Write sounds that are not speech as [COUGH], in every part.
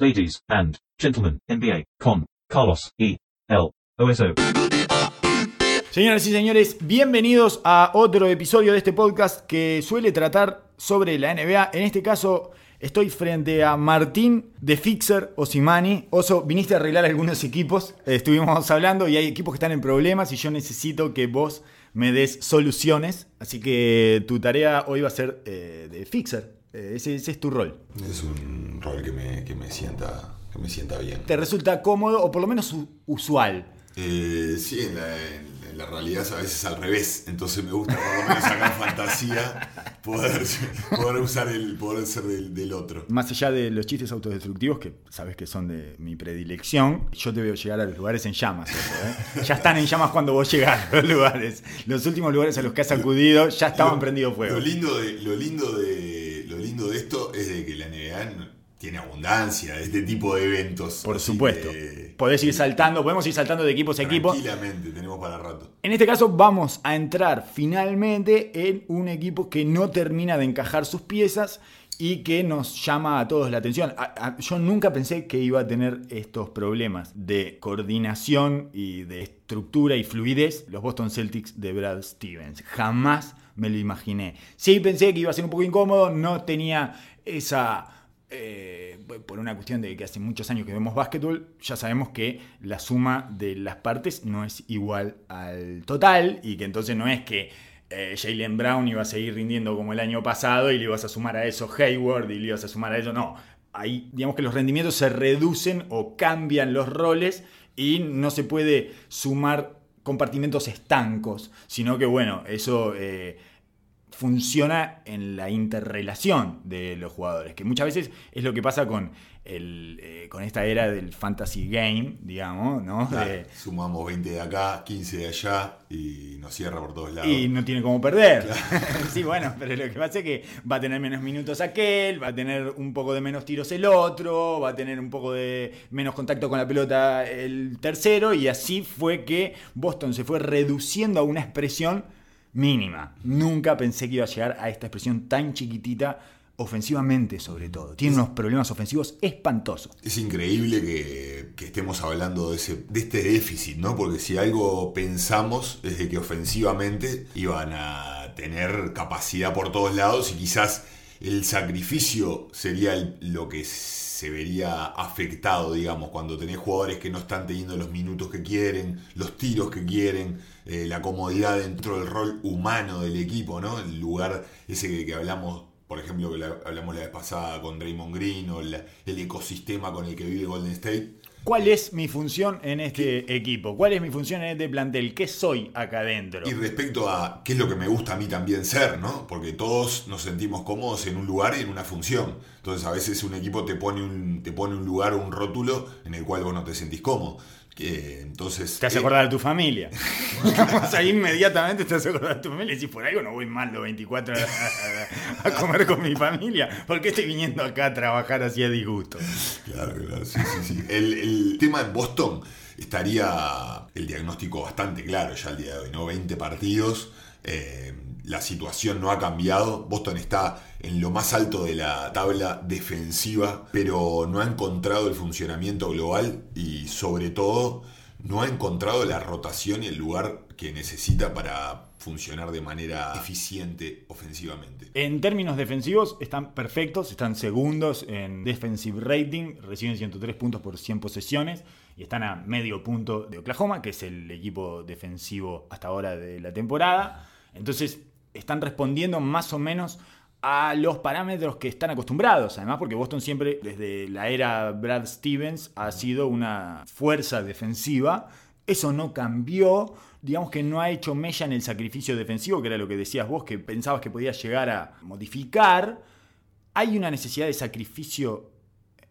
ladies and gentlemen, NBA con Carlos E. L. Señoras y señores, bienvenidos a otro episodio de este podcast que suele tratar sobre la NBA. En este caso, estoy frente a Martín de Fixer Osimani. Oso, viniste a arreglar algunos equipos. Estuvimos hablando y hay equipos que están en problemas y yo necesito que vos me des soluciones. Así que tu tarea hoy va a ser eh, de Fixer. Eh, ese, ese es tu rol. Es un rol que me, que me sienta que me sienta bien. ¿Te resulta cómodo o por lo menos usual? Eh, sí, en la, en- en la realidad a veces al revés, entonces me gusta por lo menos sacar fantasía, poder, [LAUGHS] poder usar el poder ser del, del otro. Más allá de los chistes autodestructivos, que sabes que son de mi predilección, yo te veo llegar a los lugares en llamas. ¿eh? [LAUGHS] Ya están en llamas cuando vos llegás a los lugares. Los últimos lugares a los que has acudido ya estaban Lo- prendidos fuego. Lo lindo de, lo lindo de, lo lindo de esto es de que la NBA tiene abundancia de este tipo de eventos. Por supuesto. que Podés ir saltando, podemos ir saltando de equipos a equipo. Tranquilamente, tenemos para rato. En este caso vamos a entrar finalmente en un equipo que no termina de encajar sus piezas y que nos llama a todos la atención. A- a- yo nunca pensé que iba a tener estos problemas de coordinación y de estructura y fluidez los Boston Celtics de Brad Stevens. Jamás me lo imaginé. Sí pensé que iba a ser un poco incómodo, no tenía esa eh, por una cuestión de que hace muchos años que vemos básquetbol, ya sabemos que la suma de las partes no es igual al total y que entonces no es que eh, Jalen Brown iba a seguir rindiendo como el año pasado y le ibas a sumar a eso Hayward y le ibas a sumar a eso. No, ahí digamos que los rendimientos se reducen o cambian los roles y no se puede sumar compartimentos estancos, sino que bueno, eso... eh, funciona en la interrelación de los jugadores, que muchas veces es lo que pasa con, el, eh, con esta era del fantasy game, digamos, ¿no? Claro, De- sumamos 20 de acá, 15 de allá y nos cierra por todos lados. y no tiene cómo perder. [LAUGHS] sí, bueno, pero lo que pasa es que va a tener menos minutos aquel, va a tener un poco de menos tiros el otro, va a tener un poco de menos contacto con la pelota el tercero, y así fue que Boston se fue reduciendo a una expresión mínima. Nunca pensé que iba a llegar a esta expresión tan chiquitita, ofensivamente sobre todo. Tiene unos problemas ofensivos espantosos. Es increíble que, estemos hablando de, ese, de este déficit, ¿no? Porque si algo pensamos es de que ofensivamente iban a tener capacidad por todos lados y quizás el sacrificio sería lo que se vería afectado, digamos, cuando tenés jugadores que no están teniendo los minutos que quieren, los tiros que quieren, eh, la comodidad dentro del rol humano del equipo, ¿no? El lugar ese que, que hablamos por ejemplo, que la- hablamos la vez pasada con Draymond Green o la- el ecosistema con el que vive Golden State. ¿Cuál es mi función en este equipo? ¿Cuál es mi función en este plantel? ¿Qué soy acá adentro? Y respecto a qué es lo que me gusta a mí también ser, ¿no? Porque todos nos sentimos cómodos en un lugar y en una función. Entonces a veces un equipo te pone un, te pone un lugar o un rótulo en el cual vos no te sentís cómodo. Que, entonces... Te hace eh, acordar de tu familia. [LAUGHS] o sea, inmediatamente te hace acordar de tu familia. Y si por algo no voy mal los 24 a, a- a comer con mi familia, ¿por qué estoy viniendo acá a trabajar así a disgusto? Claro, claro, sí, sí, sí. El, el tema en Boston estaría el diagnóstico bastante claro ya al día de hoy, ¿no? 20 partidos, eh, la situación no ha cambiado, Boston está en lo más alto de la tabla defensiva, pero no ha encontrado el funcionamiento global y sobre todo no ha encontrado la rotación y el lugar que necesita para funcionar de manera eficiente ofensivamente. En términos defensivos, están perfectos, están segundos en defensive rating, reciben 103 puntos por 100 posesiones y están a medio punto de Oklahoma, que es el equipo defensivo hasta ahora de la temporada. Entonces, están respondiendo más o menos a los parámetros que están acostumbrados, además porque Boston siempre, desde la era Brad Stevens, ha sido una fuerza defensiva. Eso no cambió, digamos que no ha hecho mella en el sacrificio defensivo, que era lo que decías vos, que pensabas que podías llegar a modificar. Hay una necesidad de sacrificio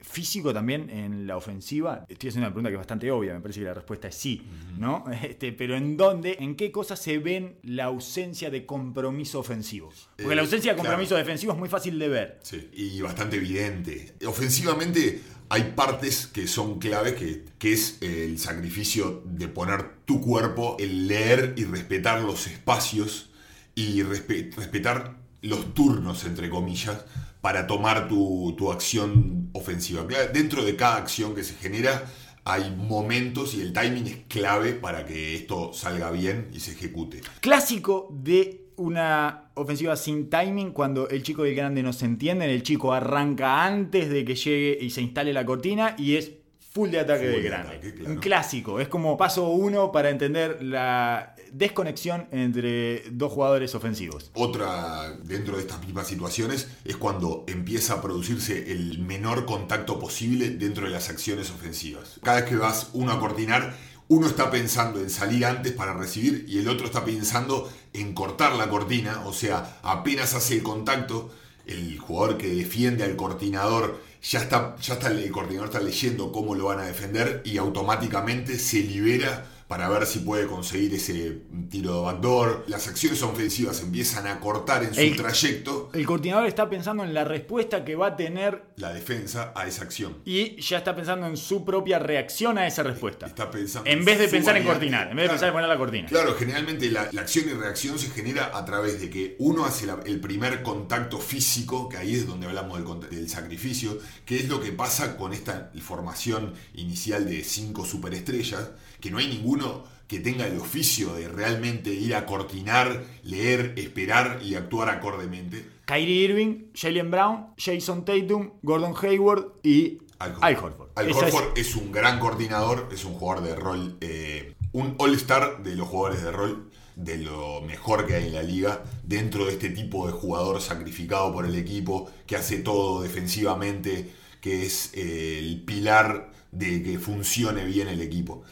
físico también en la ofensiva? Estoy haciendo una pregunta que es bastante obvia, me parece que la respuesta es sí, ¿no? [LAUGHS] Este, pero ¿en dónde, en qué cosas se ven la ausencia de compromiso ofensivo? Porque Eh, la ausencia de claro. compromiso defensivo es muy fácil de ver. Sí, y bastante evidente. Ofensivamente hay partes que son claves, que, que es el sacrificio de poner tu cuerpo, el leer y respetar los espacios y respe- respetar los turnos, entre comillas, para tomar tu, tu acción ofensiva. Dentro de cada acción que se genera hay momentos y el timing es clave para que esto salga bien y se ejecute. Clásico de una ofensiva sin timing cuando el chico y el grande no se entienden. El chico arranca antes de que llegue y se instale la cortina y es full de ataque Full del de grande. ataque, claro. Un clásico. Es como paso uno para entender la desconexión entre dos jugadores ofensivos. Otra dentro de estas mismas situaciones es cuando empieza a producirse el menor contacto posible dentro de las acciones ofensivas. Cada vez que vas uno a cortinar, uno está pensando en salir antes para recibir y el otro está pensando en cortar la cortina, o sea, apenas hace el contacto, el jugador que defiende al cortinador ya está, ya está el coordinador está leyendo cómo lo van a defender y automáticamente se libera para ver si puede conseguir ese tiro de backdoor. Las acciones ofensivas empiezan a cortar en su El- trayecto El coordinador está pensando en la respuesta que va a tener la defensa a esa acción. y ya está pensando en su propia reacción a esa respuesta. Está pensando En vez de pensar en cortinar, en vez de pensar en poner la cortina. Claro, generalmente la, la acción y reacción se genera a través de que uno hace la- el primer contacto físico, que ahí es donde hablamos del, del sacrificio, que es lo que pasa con esta formación inicial de cinco superestrellas, que no hay ninguno que tenga el oficio de realmente ir a cortinar, leer, esperar y actuar acordemente. Kyrie Irving, Jalen Brown, Jason Tatum, Gordon Hayward y Al Al Horford. Al es- Horford es, un gran coordinador, es un jugador de rol, eh, un all-star de los jugadores de rol, de lo mejor que hay en la liga, dentro de este tipo de jugador sacrificado por el equipo, que hace todo defensivamente, que es eh, el pilar de que funcione bien el equipo.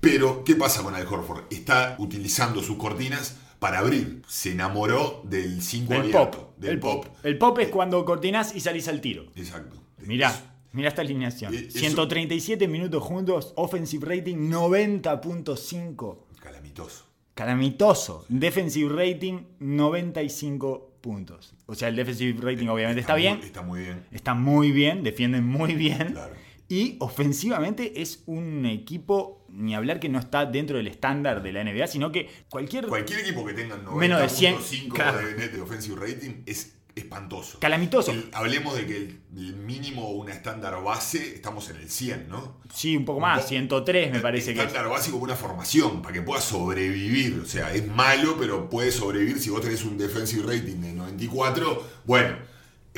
Pero, ¿qué pasa con Al Horford? Está utilizando sus cortinas para abrir. Se enamoró del 5 el abierto. pop. Del el pop. El pop es cuando cortinás y salís al tiro. Exacto. Mirá, mirá esta alineación. Eh, eso- 137 minutos juntos, offensive rating 90.5. Calamitoso. Calamitoso. Defensive rating 95 puntos. O sea, el defensive rating obviamente está, bien. muy- está muy bien. Está muy bien, defienden muy bien. Claro. Y ofensivamente es un equipo, ni hablar que no está dentro del estándar de la NBA, sino que cualquier Cualquier equipo que tenga Menos de 100, 90.5 claro. de net de offensive rating es espantoso. calamitoso. El- hablemos de que el, el mínimo, una estándar base, estamos en el 100, ¿no? Sí, un poco más, 103 me parece que es. Estándar básico como una formación, para que pueda sobrevivir. O sea, es malo, pero puede sobrevivir. Si vos tenés un defensive rating de 94, bueno,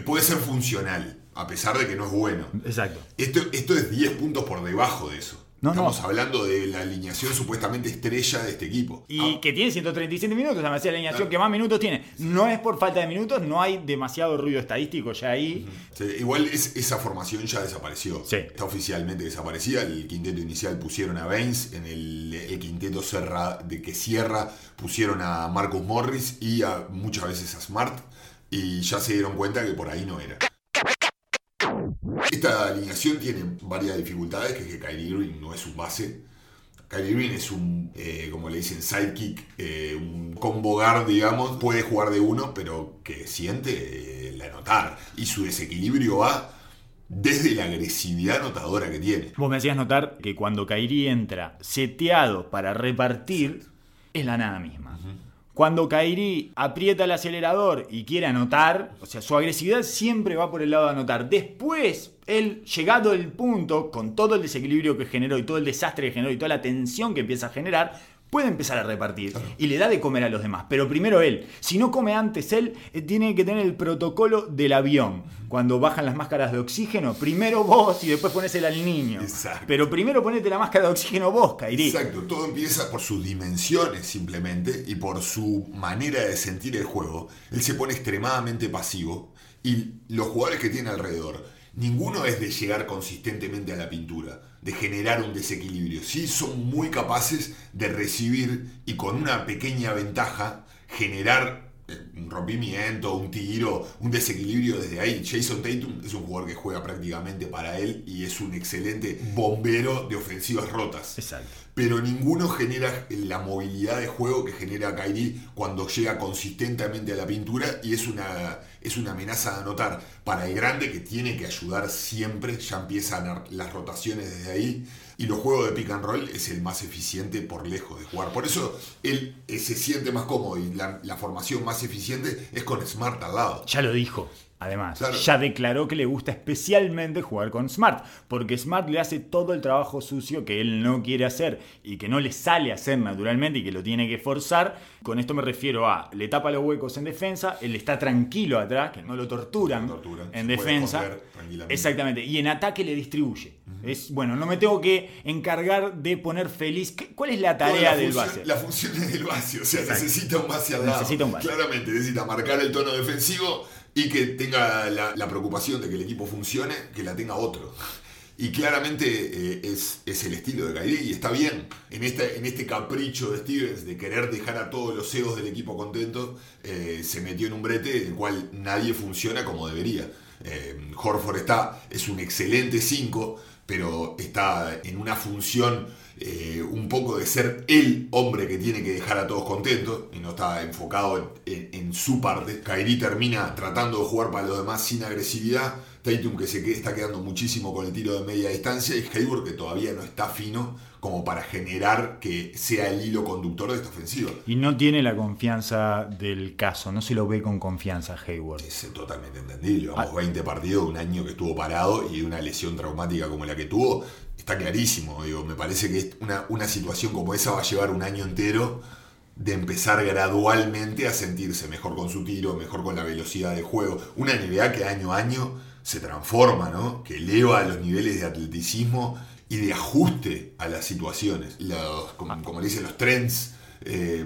puede ser funcional, a pesar de que no es bueno. Exacto. Esto, esto es 10 puntos por debajo de eso. No, Estamos no. hablando de la alineación supuestamente estrella de este equipo. Y Ah, que tiene 137 minutos, además de la alineación Claro. que más minutos tiene. No es por falta de minutos, no hay demasiado ruido estadístico ya ahí. Sí, igual es- esa formación ya desapareció. Sí. Está oficialmente desaparecida. El quinteto inicial pusieron a Baines. En el, el quinteto cerra- de que cierra pusieron a Marcus Morris y a, muchas veces a Smart. Y ya se dieron cuenta que por ahí no era. Esta alineación tiene varias dificultades, que es que Kyrie Irving no es un base. Kyrie Irving es un, eh, como le dicen, sidekick, eh, un combo guard, digamos. Puede jugar de uno, pero que siente eh, el anotar. Y su desequilibrio va desde la agresividad anotadora que tiene. Vos me hacías notar que cuando Kairi entra seteado para repartir, es la nada misma. Cuando Kairi aprieta el acelerador y quiere anotar, o sea, su agresividad siempre va por el lado de anotar. Después, él, llegado el punto, con todo el desequilibrio que generó y todo el desastre que generó y toda la tensión que empieza a generar, puede empezar a repartir y le da de comer a los demás. Pero primero él, si no come antes él, eh, tiene que tener el protocolo del avión. Cuando bajan las máscaras de oxígeno, primero vos y después ponésela al niño. Exacto. Pero primero ponete la máscara de oxígeno vos, Kairi. Exacto, todo empieza por sus dimensiones simplemente y por su manera de sentir el juego. Él se pone extremadamente pasivo y los jugadores que tiene alrededor, ninguno es de llegar consistentemente a la pintura, de generar un desequilibrio. Sí son muy capaces de recibir y con una pequeña ventaja generar eh, un rompimiento, un tiro, un desequilibrio desde ahí. Jason Tatum es un jugador que juega prácticamente para él y es un excelente bombero de ofensivas rotas Exacto. pero ninguno genera la movilidad de juego que genera Kyrie cuando llega consistentemente a la pintura y es una, es una amenaza de anotar para el grande que tiene que ayudar siempre, ya empiezan las rotaciones desde ahí y los juegos de pick and roll es el más eficiente por lejos de jugar. Por eso él eh, se siente más cómodo y la, la formación más eficiente es con Smart al lado. Ya lo dijo. Además, Claro. ya declaró que le gusta especialmente jugar con Smart, porque Smart le hace todo el trabajo sucio que él no quiere hacer y que no le sale hacer naturalmente y que lo tiene que forzar. Con esto me refiero a, le tapa los huecos en defensa, él está tranquilo atrás, que no lo torturan, No lo torturan, en defensa. Exactamente, y en ataque le distribuye. Es bueno, no me tengo que encargar de poner feliz. ¿Qué- ¿Cuál es la tarea la del función- base? La función es del base, o sea, Exacto. necesita un base al lado. Necesita un base. Claramente necesita marcar el tono defensivo y que tenga la, preocupación de que el equipo funcione, que la tenga otro. Y claramente eh, es, es el estilo de Kyrie y está bien. En este, en este capricho de Stevens de querer dejar a todos los egos del equipo contentos, eh, se metió en un brete en el cual nadie funciona como debería. Eh, Horford está, es un excelente 5, pero está en una función eh, un poco de ser el hombre que tiene que dejar a todos contentos y no está enfocado en, en- en su parte. Kairi termina tratando de jugar para los demás sin agresividad. Tatum que se que- está quedando muchísimo con el tiro de media distancia y Hayward que todavía no está fino como para generar que sea el hilo conductor de esta ofensiva. Y no tiene la confianza del caso, no se lo ve con confianza Hayward. Es totalmente entendible. Vamos, 20 partidos, un año que estuvo parado y una lesión traumática como la que tuvo. Está clarísimo. Digo, me parece que una, una situación como esa va a llevar un año entero de empezar gradualmente a sentirse mejor con su tiro, mejor con la velocidad de juego. Una NBA que año a año se transforma, ¿no? Que eleva los niveles de atleticismo y de ajuste a las situaciones. Los, como, como le dicen los trends. Eh,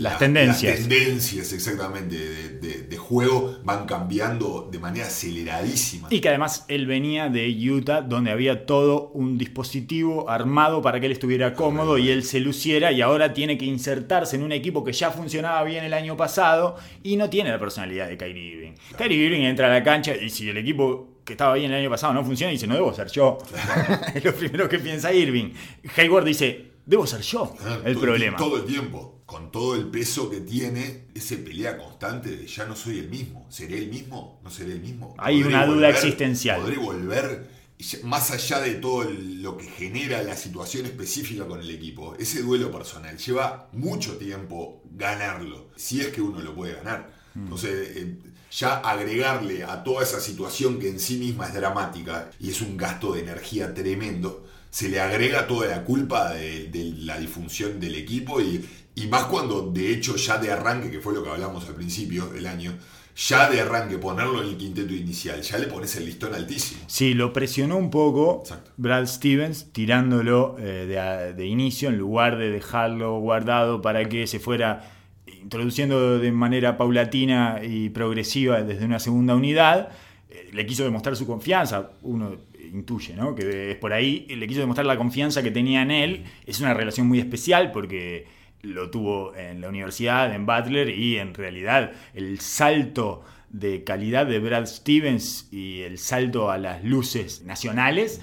Las tendencias. Las tendencias exactamente de, de- de juego van cambiando de manera aceleradísima. Y que además él venía de Utah, donde había todo un dispositivo armado para que él estuviera cómodo y él se luciera, y ahora tiene que insertarse en un equipo que ya funcionaba bien el año pasado y no tiene la personalidad de Kyrie Irving. Kyrie Irving entra a la cancha y si el equipo que estaba bien el año pasado no funciona, dice, no debo ser yo. [LAUGHS] es lo primero que piensa Irving. Hayward dice, debo ser yo el todo problema. Todo el tiempo, con todo el peso que tiene, ese pelea constante de ya no soy el mismo. ¿Seré el mismo? ¿No seré el mismo? Hay ¿Podré una duda existencial. ¿Podré volver? Más allá de todo el- lo que genera la situación específica con el equipo, ese duelo personal lleva mucho tiempo ganarlo, si es que uno lo puede ganar. Mm. Entonces, eh, ya agregarle a toda esa situación que en sí misma es dramática y es un gasto de energía tremendo, se le agrega toda la culpa de, de la disfunción del equipo y, y más cuando de hecho ya de arranque, que fue lo que hablamos al principio del año, ya de arranque ponerlo en el quinteto inicial, ya le pones el listón altísimo. Sí, lo presionó un poco Exacto. Brad Stevens tirándolo eh, de, de inicio en lugar de dejarlo guardado para que se fuera introduciendo de manera paulatina y progresiva desde una segunda unidad. Eh, le quiso demostrar su confianza, uno intuye, ¿no? Que es por ahí, le quiso demostrar la confianza que tenía en él. Es una relación muy especial porque lo tuvo en la universidad, en Butler, y en realidad el salto de calidad de Brad Stevens y el salto a las luces nacionales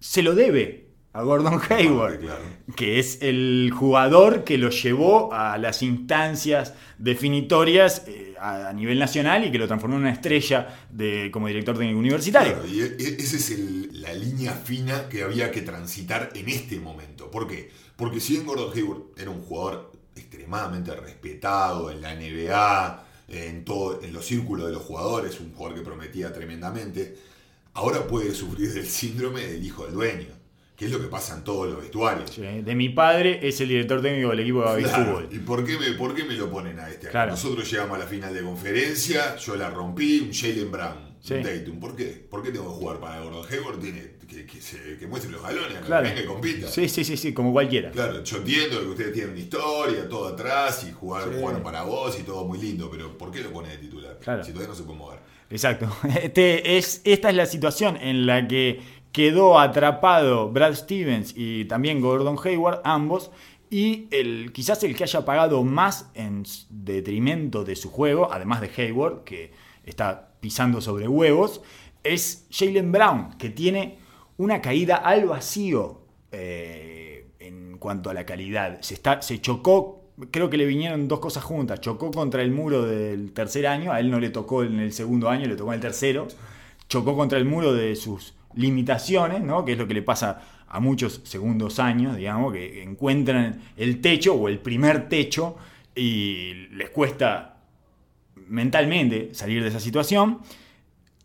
se lo debe a Gordon Hayward, Claro. que es el jugador que lo llevó a las instancias definitorias eh, a, a nivel nacional y que lo transformó en una estrella de, como director técnico universitario. Claro, y e- e- esa es el- la línea fina que había que transitar en este momento. ¿Por qué? Porque si bien Gordon Hayward era un jugador extremadamente respetado en la NBA, en, todo, en los círculos de los jugadores, un jugador que prometía tremendamente, ahora puede sufrir del síndrome del hijo del dueño, que es lo que pasa en todos los vestuarios. Sí, De mi padre es el director técnico del equipo de Claro, Fútbol. ¿Y por qué, me, por qué me lo ponen a este? Claro. Nosotros llegamos a la final de conferencia, yo la rompí, un Jalen Brown, Sí. Tatum. ¿Por qué? ¿Por qué tengo que jugar para Gordon Hayward? Tiene que, que, se- que muestre los galones, Claro. que compita. Sí, sí, sí, sí, como cualquiera. Claro, yo entiendo que ustedes tienen una historia, todo atrás, y jugar, Sí. jugaron para vos y todo muy lindo, pero ¿por qué lo pones de titular? Claro. Si todavía no se puede mover. Exacto. [LAUGHS] Este es, esta es la situación en la que quedó atrapado Brad Stevens y también Gordon Hayward, ambos, y el, quizás el que haya pagado más en detrimento de su juego, además de Hayward, que está pisando sobre huevos, es Jalen Brown, que tiene una caída al vacío eh, en cuanto a la calidad. Se, está, se chocó creo que le vinieron dos cosas juntas. Chocó contra el muro del tercer año, a él no le tocó en el segundo año, le tocó en el tercero. Chocó contra el muro de sus limitaciones, ¿no? que es lo que le pasa a muchos segundos años, digamos, que encuentran el techo o el primer techo y les cuesta mentalmente salir de esa situación.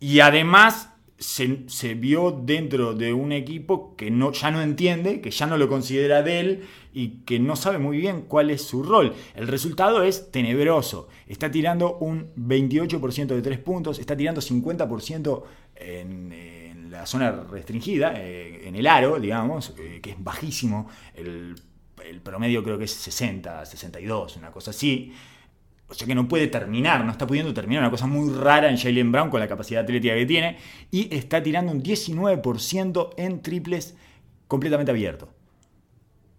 Y además se, vio dentro de un equipo que no, ya no entiende, que ya no lo considera de él y que no sabe muy bien cuál es su rol. El resultado es tenebroso. Está tirando un 28% de tres puntos, está tirando 50% en, en la zona restringida, eh, en el aro, digamos, eh, que es bajísimo. El, el promedio creo que es 60, 62, una cosa así. O sea que no puede terminar, no está pudiendo terminar. Una cosa muy rara en Jalen Brown con la capacidad atlética que tiene. Y está tirando un 19% en triples completamente abierto.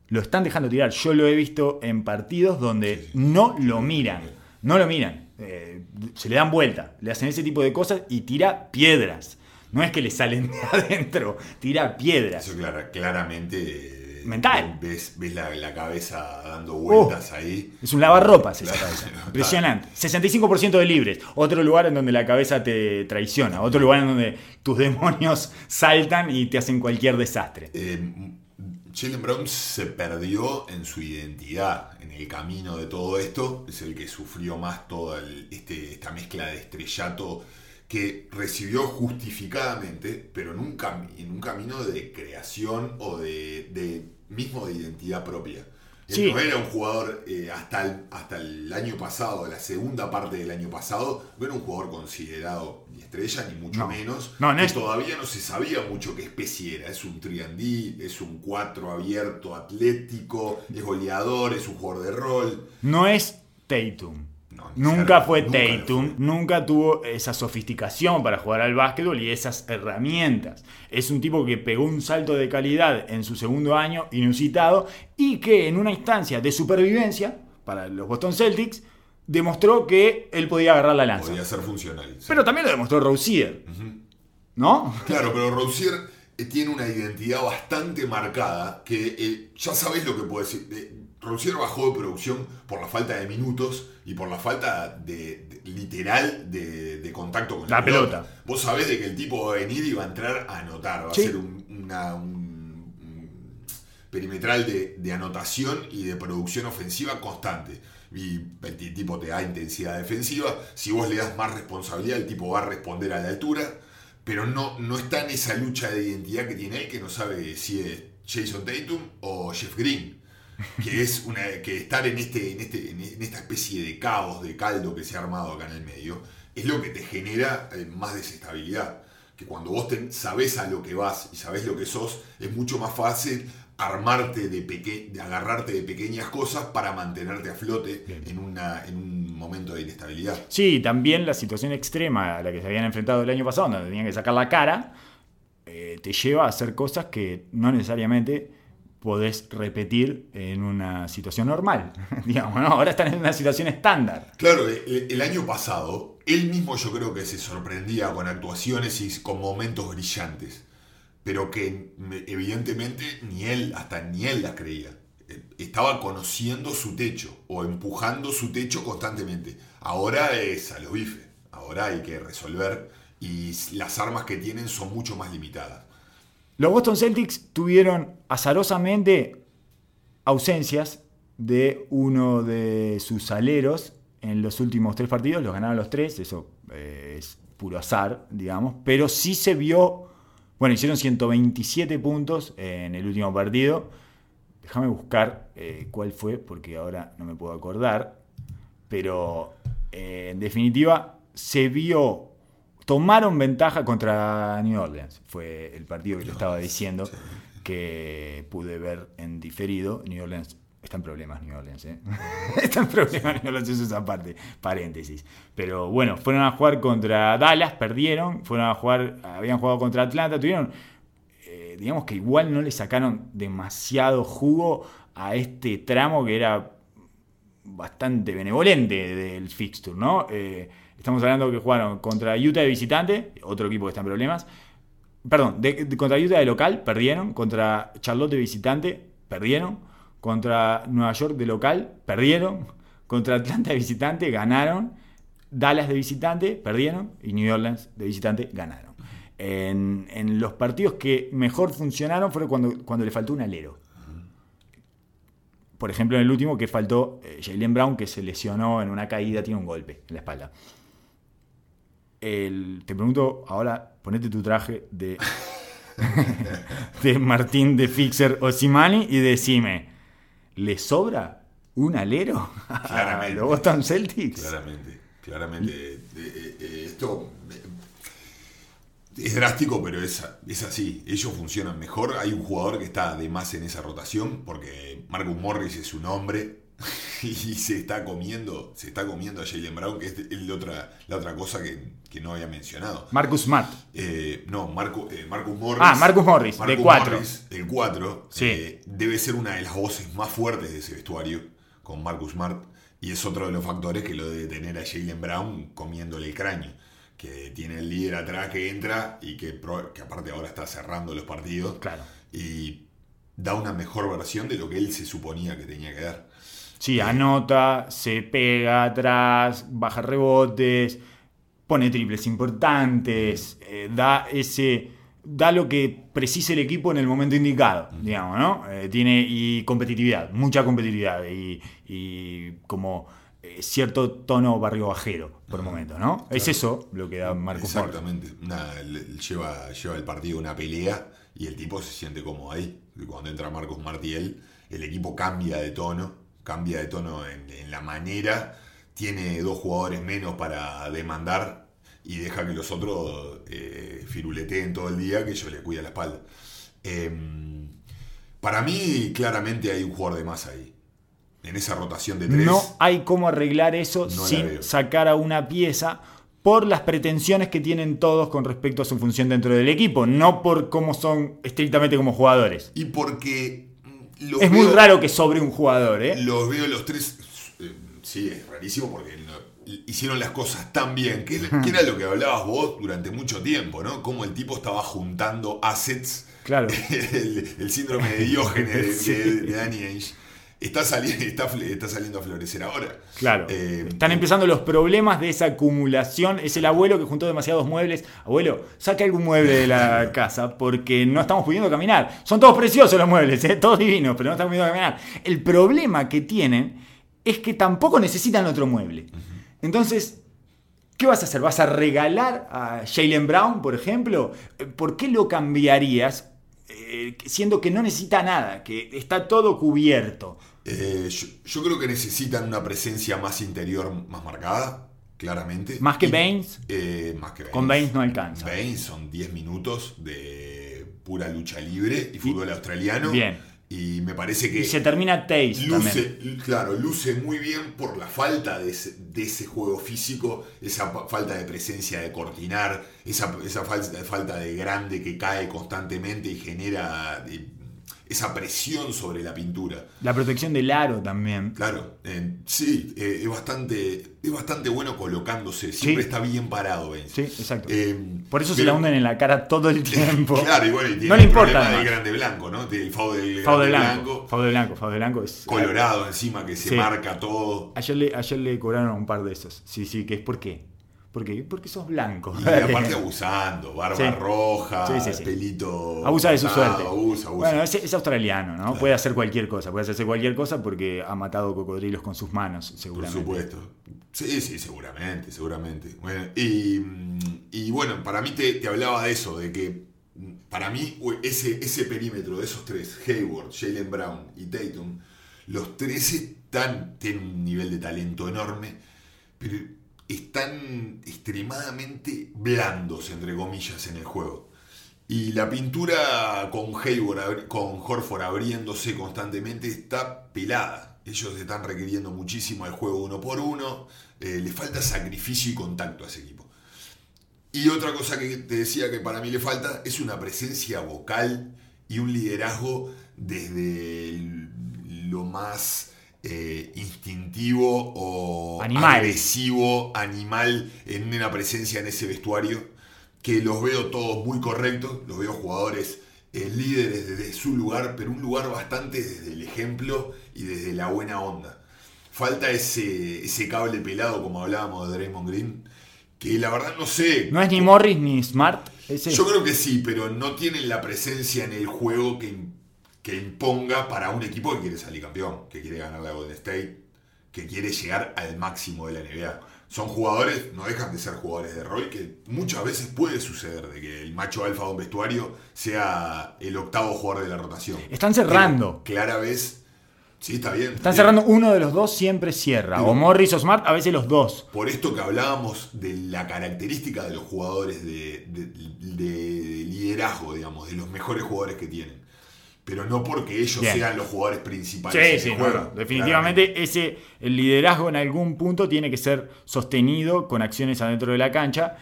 Lo están dejando tirar. Yo lo he visto en partidos donde no lo miran. No lo miran. Eh, se le dan vuelta. Le hacen ese tipo de cosas y tira piedras. No es que le salen [LAUGHS] de adentro. Tira piedras. Eso clara- claramente. eh, Mental. Ves, ves la, la cabeza dando vueltas ahí. Es un lavarropas [LAUGHS] esa cabeza. Impresionante. 65% de libres. Otro lugar en donde la cabeza te traiciona. Otro lugar en donde tus demonios [LAUGHS] saltan y te hacen cualquier desastre. Eh, Jalen Brown se perdió en su identidad en el camino de todo esto. Es el que sufrió más toda el- este, esta mezcla de estrellato que recibió justificadamente, pero en un, cami- en un camino de creación o de, de mismo de identidad propia. Él Sí. no era un jugador eh, hasta, el, hasta el año pasado, la segunda parte del año pasado, no era un jugador considerado ni estrella, ni mucho No. menos. No, que todavía no se sabía mucho qué especie era. Es un 3D, es un 4 abierto, atlético, es goleador, es un jugador de rol. No es Tatum. No, Nunca fue nunca Tatum, fue. nunca tuvo esa sofisticación para jugar al básquetbol y esas herramientas. Es un tipo que pegó un salto de calidad en su segundo año, inusitado, y que en una instancia de supervivencia para los Boston Celtics demostró que él podía agarrar la lanza. Podía ser funcional. sí. Pero también lo demostró Rozier, ¿no? Claro, pero Rousier eh, tiene una identidad bastante marcada que eh, ya sabes lo que puede decir. Eh, Rousier bajó de producción por la falta de minutos y por la falta de, de- literal de, de contacto con la, La pelota. Vos sabés de que el tipo va a venir y va a entrar a anotar, va Sí. a ser un, una- un- un perimetral de, de anotación y de producción ofensiva constante. Y el ti- tipo te da intensidad defensiva. Si vos le das más responsabilidad, el tipo va a responder a la altura. Pero no, no está en esa lucha de identidad que tiene él, que no sabe si es Jason Tatum o Jeff Green. Que es una, que estar en, este, en, este, en esta especie de caos, de caldo que se ha armado acá en el medio, es lo que te genera eh, más desestabilidad. Que cuando vos te, sabés a lo que vas y sabés lo que sos, es mucho más fácil armarte de, peque- de agarrarte de pequeñas cosas para mantenerte a flote en, una, en un momento de inestabilidad. Sí, también la situación extrema a la que se habían enfrentado el año pasado, donde tenían que sacar la cara, eh, te lleva a hacer cosas que no necesariamente podés repetir en una situación normal. [LAUGHS] Digamos. Ahora están en una situación estándar. Claro, el, el año pasado, él mismo yo creo que se sorprendía con actuaciones y con momentos brillantes, pero que me- evidentemente ni él, hasta ni él las creía. Eh, Estaba conociendo su techo o empujando su techo constantemente. Ahora es a los bifes, ahora hay que resolver y las armas que tienen son mucho más limitadas. Los Boston Celtics tuvieron azarosamente ausencias de uno de sus aleros en los últimos tres partidos, los ganaron los tres, eso eh, es puro azar, digamos, pero sí se vio, bueno, hicieron 127 puntos en el último partido, déjame buscar eh, cuál fue, porque ahora no me puedo acordar, pero eh, en definitiva se vio, tomaron ventaja contra New Orleans, fue el partido que te estaba diciendo que pude ver en diferido, New Orleans Está en problemas New Orleans, ¿eh? [LAUGHS] Está en problemas New Orleans, eso es aparte, paréntesis. Pero bueno, fueron a jugar contra Dallas, perdieron, fueron a jugar, habían jugado contra Atlanta, tuvieron, eh, digamos que igual no le sacaron demasiado jugo a este tramo que era bastante benevolente del fixture, ¿no? Eh, estamos hablando que jugaron contra Utah de visitante, otro equipo que está en problemas. Perdón, contra Utah de local, perdieron. Contra Charlotte de visitante, perdieron. Contra Nueva York de local, perdieron. Contra Atlanta de visitante, ganaron. Dallas de visitante, perdieron. Y New Orleans de visitante, ganaron. En, en los partidos que mejor funcionaron fueron cuando, cuando le faltó un alero. por ejemplo, en el último que faltó eh, Jalen Brown, que se lesionó en una caída, tiene un golpe en la espalda. El- te pregunto ahora, ponete tu traje de, [LAUGHS] de Martín de Fixer o Simani y decime, ¿le sobra un alero a Claramente. [LAUGHS] los Boston Celtics? Claramente, claramente. Eh, eh, eh, esto es drástico, pero es, es así. Ellos funcionan mejor. Hay un jugador que está de más en esa rotación, porque Marcus Morris es un hombre [LAUGHS] y se está comiendo, se está comiendo a Jalen Brown, que es el otra, la otra cosa que, que no había mencionado. Marcus Smart. Eh, no, Marco, eh, Marcus Morris. Ah, Marcus Morris, de cuatro. Morris, el 4. Sí. debe ser una de las voces más fuertes de ese vestuario con Marcus Smart. Y es otro de los factores que lo debe tener a Jalen Brown comiéndole el cráneo. Que tiene el líder atrás que entra y que, que aparte ahora está cerrando los partidos. Claro. Y da una mejor versión de lo que él se suponía que tenía que dar. Sí, anota, se pega atrás, baja rebotes, pone triples importantes, eh, da ese da lo que precisa el equipo en el momento indicado, digamos, ¿no? Eh, tiene y competitividad, mucha competitividad y, y como eh, cierto tono barrio bajero por momentos, ¿no? Es eso lo que da Marcus Morris. Exactamente. Lleva, lleva el partido una pelea y el tipo se siente cómodo ahí. Cuando entra Marcos Martiel, el equipo cambia de tono, cambia de tono en, en la manera, tiene dos jugadores menos para demandar y deja que los otros eh, firuleteen todo el día, que ellos le cuida la espalda. Em, para mí, claramente hay un jugador de más ahí. En esa rotación de tres. No hay cómo arreglar eso No sin sacar a una pieza por las pretensiones que tienen todos con respecto a su función dentro del equipo, no por cómo son estrictamente como jugadores. Y porque. Los Es muy raro que sobre un jugador, ¿eh? Los veo los tres. eh, Sí, es rarísimo porque hicieron las cosas tan bien, que, que era lo que hablabas vos durante mucho tiempo, ¿no? Cómo el tipo estaba juntando assets. Claro. [LAUGHS] El, el síndrome de Diógenes [LAUGHS] Sí. de- de Danny Ainge. Está, saliendo, está, saliendo a florecer ahora. Claro. Eh, Están empezando los problemas de esa acumulación. Es el abuelo que juntó demasiados muebles. Abuelo, saca algún mueble de la [LAUGHS] casa porque no estamos pudiendo caminar. Son todos preciosos los muebles, ¿eh? todos divinos, pero no estamos pudiendo caminar. El problema que tienen es que tampoco necesitan otro mueble. Entonces, ¿Qué vas a hacer? ¿Vas a regalar a Jalen Brown, por ejemplo? Eh, ¿Por qué lo cambiarías eh, siendo que no necesita nada, que está todo cubierto? Eh, yo, yo creo que necesitan una presencia más interior, más marcada, claramente. ¿Más que Y- Baines? eh, más que Baines. Con Baines no alcanza. Baines son 10 minutos de pura lucha libre y fútbol australiano. Bien. Y me parece que Y se termina Tays también. luce, claro, luce muy bien por la falta de ese, de ese juego físico, esa falta de presencia de cortinar, esa, esa falta, falta de grande que cae constantemente y genera eh, esa presión sobre la pintura. La protección del aro también. Claro, eh, sí, eh, es, bastante, es bastante bueno colocándose, siempre Sí. está bien parado, Baines. Sí, exacto. Eh, Por eso se la hunden en la cara todo el [LAUGHS] tiempo. Claro, bueno, tiene No le el importa, problema además. del grande blanco, ¿no? El FAU del de blanco. blanco, Fau de blanco. Fau de blanco es. colorado encima que se Sí. marca todo. Ayer le, ayer le cobraron un par de esos. Sí, sí, que es por qué. ¿Por qué? Porque sos blanco. Y aparte [LAUGHS] abusando, barba Sí. roja, Sí, sí, sí. pelito. Abusa de su suerte. Abusa, abusa. Bueno, es, es australiano, ¿no? Puede hacer cualquier cosa. Puede hacerse cualquier cosa porque ha matado cocodrilos con sus manos, Por seguramente. supuesto. Sí, sí, seguramente, seguramente. Bueno, y, mm, y bueno, para mí te, te hablaba de eso, de que mm, para mí ese, ese perímetro de esos tres, Hayward, Jalen Brown y Tatum, los tres están, tienen un nivel de talento enorme, pero están extremadamente blandos, entre comillas, en el juego. Y la pintura con Hayward, con Horford abriéndose constantemente está pelada. Ellos están requiriendo muchísimo el juego uno por uno. eh, le falta sacrificio y contacto a ese equipo. Y otra cosa que te decía que para mí le falta es una presencia vocal y un liderazgo desde lo más eh, instintivo o Animal. agresivo, animal, en una presencia en ese vestuario, que los veo todos muy correctos, los veo jugadores eh, líderes desde su lugar, pero un lugar bastante desde el ejemplo y desde la buena onda. Falta ese, ese cable pelado, como hablábamos de Draymond Green, que la verdad no sé. No es ni Morris ni Smart. Yo creo que sí, pero no tienen la presencia en el juego que, que imponga para un equipo que quiere salir campeón, que quiere ganar la Golden State, que quiere llegar al máximo de la NBA. Son jugadores, no dejan de ser jugadores de rol, que muchas veces puede suceder de que el macho alfa de un vestuario sea el octavo jugador de la rotación. Están cerrando. Pero clara vez, sí, está bien. Están bien. cerrando uno de los dos, siempre cierra. O Morris o Smart, a veces los dos. Por esto que hablábamos de la característica de los jugadores de, de- de liderazgo, digamos, de los mejores jugadores que tienen. Pero no porque ellos Bien. sean los jugadores principales. Sí, sí, juego, no. definitivamente ese el liderazgo en algún punto tiene que ser sostenido con acciones adentro de la cancha,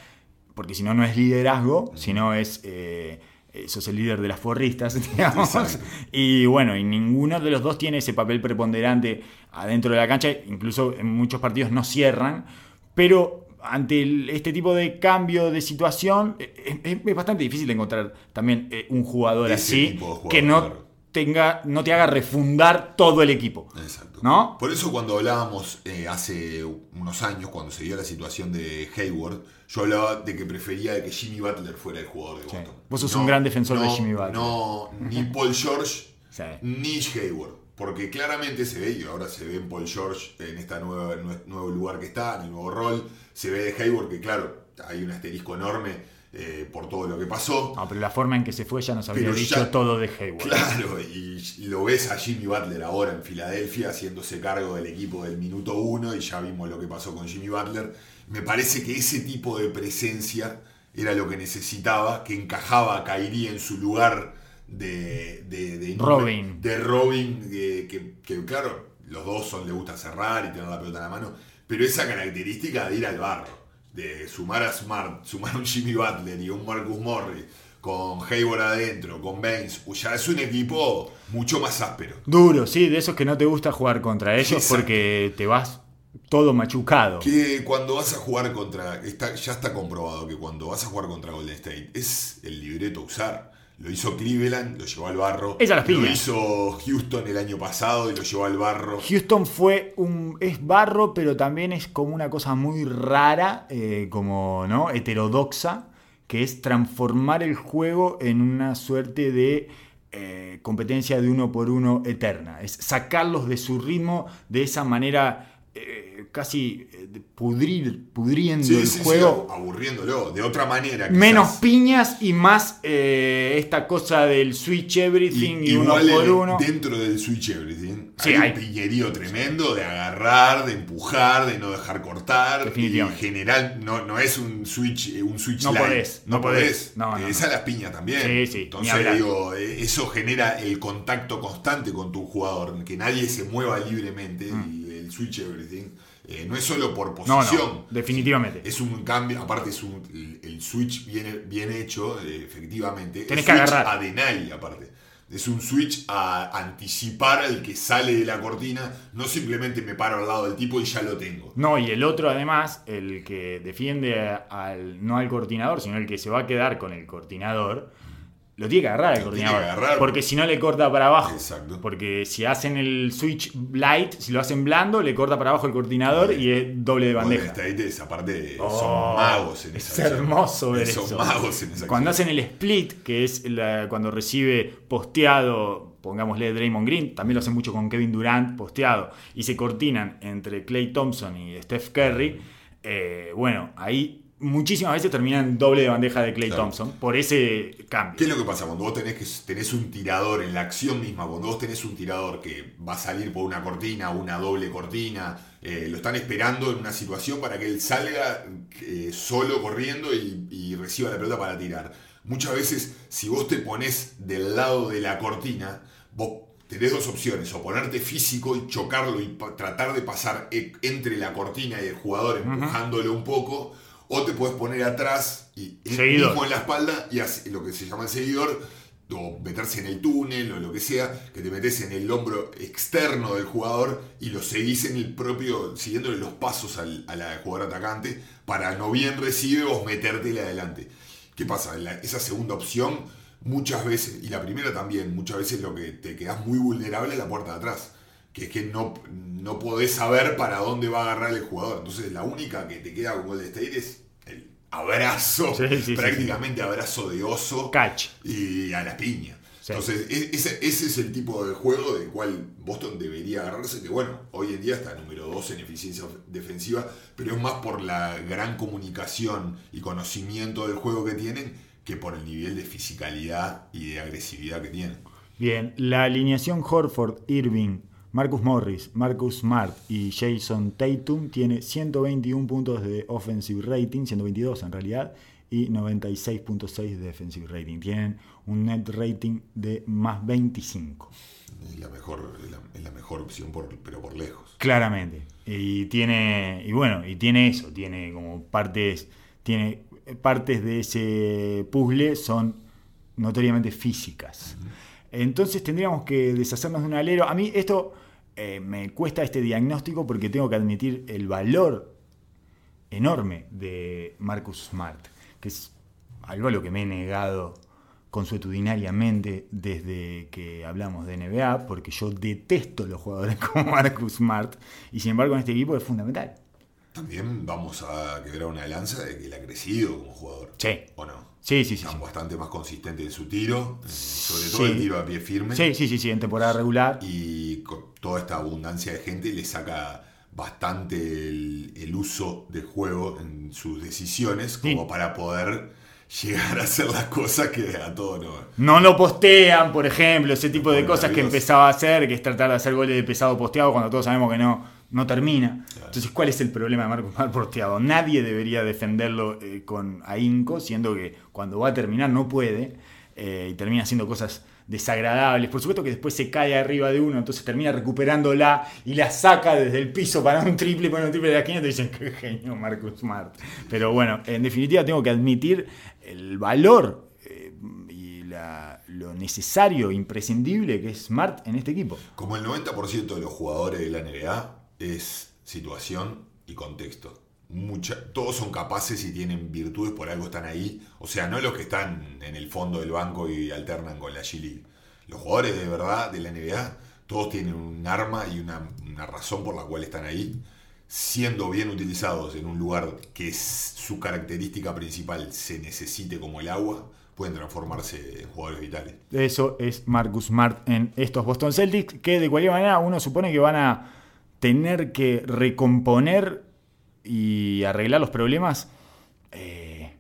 porque si no, no es liderazgo, sino es... Eh, eh, sos el líder de las forristas, [LAUGHS] digamos. Exacto. Y bueno, y ninguno de los dos tiene ese papel preponderante adentro de la cancha. Incluso en muchos partidos no cierran. Pero ante el- este tipo de cambio de situación, eh, es, es bastante difícil encontrar también eh, un jugador así jugador, que no claro. tenga, no te haga refundar todo el equipo. Exacto. ¿No? Por eso cuando hablábamos eh, hace unos años, cuando se dio la situación de Hayward, yo hablaba de que prefería de que Jimmy Butler fuera el jugador de Sí. Boston. Vos sos un gran defensor de Jimmy Butler. No, ni Paul George, Sí. ni Hayward. Porque claramente se ve, y ahora se ve en Paul George en este nuevo, nuevo lugar que está, en el nuevo rol, se ve de Hayward que claro, hay un asterisco enorme eh, por todo lo que pasó. No, pero la forma en que se fue ya nos había Pero dicho ya- todo de Hayward. Claro, y lo ves a Jimmy Butler ahora en Filadelfia haciéndose cargo del equipo del minuto uno y ya vimos lo que pasó con Jimmy Butler. Me parece que ese tipo de presencia era lo que necesitaba, que encajaba a Kyrie en su lugar de, de, de- Robin. De Robin, que, que- que, claro, los dos son, le gusta cerrar y tener la pelota en la mano, pero esa característica de ir al barro, de sumar a Smart, sumar a un Jimmy Butler y un Marcus Morris, con Hayward adentro, con Baines, ya es un equipo mucho más áspero. Duro, sí, de esos que no te gusta jugar contra ellos Exacto. porque te vas todo machucado. Que cuando vas a jugar contra. Está, ya está comprobado que cuando vas a jugar contra Golden State es el libreto a usar. Lo hizo Cleveland, lo llevó al barro. Es a las Lo hizo Houston el año pasado y lo llevó al barro. Houston fue un. es barro, pero también es como una cosa muy rara, eh, como ¿no? heterodoxa, que es transformar el juego en una suerte de eh, competencia de uno por uno eterna. Es sacarlos de su ritmo de esa manera. Eh, casi eh, pudrir, pudriendo Sí, el sí, sí, juego. aburriéndolo. De otra manera. quizás. Menos piñas y más eh, esta cosa del switch everything y, uno igual por uno. dentro del switch everything hay, hay- un piñerío tremendo de agarrar, de empujar, de no dejar cortar. Y en general no, no es un switch, eh, un switch No light. podés, no no podés. No, no, Esa es la piña también. Sí, sí, ni Entonces digo, eso genera el contacto constante con tu jugador, que nadie se mueva libremente. Y el switch everything eh, no es solo por no, posición. no, definitivamente. Es un cambio, aparte es un, el, el switch bien, bien hecho, eh, efectivamente. Tenés que switch agarrar. a deny, aparte. Es un switch a anticipar al que sale de la cortina, no simplemente me paro al lado del tipo y ya lo tengo. No, y el otro además, el que defiende al, no al coordinador, sino el que se va a quedar con el coordinador, lo tiene que agarrar tiene coordinador. agarrar. Porque si no le corta para abajo. Exacto. Porque si hacen el switch light, si lo hacen blando, le corta para abajo el coordinador y es doble de bandeja. State es, aparte, Oh, son magos en es esa acción. hermoso ver Son eso. magos en esa Cuando acción. hacen el split, que es la- cuando recibe posteado, pongámosle Draymond Green, también lo hacen mucho con Kevin Durant posteado, y se cortinan entre Clay Thompson y Steph Curry, eh, bueno, ahí muchísimas veces terminan doble de bandeja de Clay Claro. Thompson por ese cambio. ¿Qué es lo que pasa? Cuando vos tenés, que, tenés un tirador en la acción misma, cuando vos tenés un tirador que va a salir por una cortina, una doble cortina, eh, lo están esperando en una situación para que él salga eh, solo corriendo y, y reciba la pelota para tirar. Muchas veces, si vos te pones del lado de la cortina, vos tenés dos opciones, o ponerte físico y chocarlo y tratar de pasar e- entre la cortina y el jugador empujándolo un poco, o te puedes poner atrás y Seguidor. mismo en la espalda y hace- lo que se llama el seguidor, o meterse en el túnel o lo que sea, que te metes en el hombro externo del jugador y lo seguís en el propio, siguiéndole los pasos al, a la jugador atacante, para no bien recibe vos metértele adelante. ¿Qué pasa? La- esa segunda opción, muchas veces, y la primera también, muchas veces lo que te quedas muy vulnerable es la puerta de atrás. Que es que no, no podés saber para dónde va a agarrar el jugador. Entonces la única que te queda con Golden State es el abrazo, Sí, sí, sí, prácticamente abrazo de oso Catch. y a la piña. Entonces, ese, ese es el tipo de juego del cual Boston debería agarrarse, que bueno, hoy en día está número 2 en eficiencia defensiva, pero es más por la gran comunicación y conocimiento del juego que tienen que por el nivel de fisicalidad y de agresividad que tienen. Bien, la alineación Horford, Irving, Marcus Morris, Marcus Smart y Jason Tatum tiene 121 puntos de offensive rating, 122 en realidad, y 96.6 de defensive rating. Tienen un net rating de más 25. Es la mejor, la mejor opción, por, pero por lejos. Claramente. Y tiene, y bueno, y tiene eso, tiene como partes, tiene partes de ese puzzle son notoriamente físicas. Entonces tendríamos que deshacernos de un alero. A mí esto eh, me cuesta este diagnóstico porque tengo que admitir el valor enorme de Marcus Smart, que es algo a lo que me he negado consuetudinariamente desde que hablamos de NBA, porque yo detesto los jugadores [LAUGHS] como Marcus Smart, y sin embargo en este equipo es fundamental. También vamos a quebrar una lanza de que él ha crecido como jugador. Sí. ¿O no? Sí, sí, sí. Está sí. bastante más consistente en su tiro, sobre todo Sí. el tiro a pie firme. Sí, sí, sí, sí, en temporada regular. Y con toda esta abundancia de gente le saca bastante el, el uso de juego en sus decisiones como Sí. para poder llegar a hacer las cosas que a todos no. No lo postean, por ejemplo, ese tipo de cosas que empezaba a hacer, que es tratar de hacer goles de pesado posteado cuando todos sabemos que no, no termina. Entonces, ¿cuál es el problema de Marcos Mal posteado? Nadie debería defenderlo eh, con ahínco, siendo que cuando va a terminar no puede eh, y termina haciendo cosas desagradables. Por supuesto que después se cae arriba de uno, entonces termina recuperándola y la saca desde el piso para un triple, para un triple de la esquina te dicen, qué genio Marcus Smart. Pero bueno, en definitiva tengo que admitir el valor eh, y la- lo necesario, imprescindible que es Smart en este equipo. Como el 90% de los jugadores de la NBA es situación y contexto. Todos son capaces y tienen virtudes, por algo están ahí. O sea, no los que están en el fondo del banco y alternan con la G-League. Los jugadores de verdad de la NBA, todos tienen un arma y una, razón por la cual están ahí. Siendo bien utilizados en un lugar que su característica principal se necesite como el agua, pueden transformarse en jugadores vitales. Eso es Marcus Smart en estos Boston Celtics, que de cualquier manera uno supone que van a tener que recomponer y arreglar los problemas eh,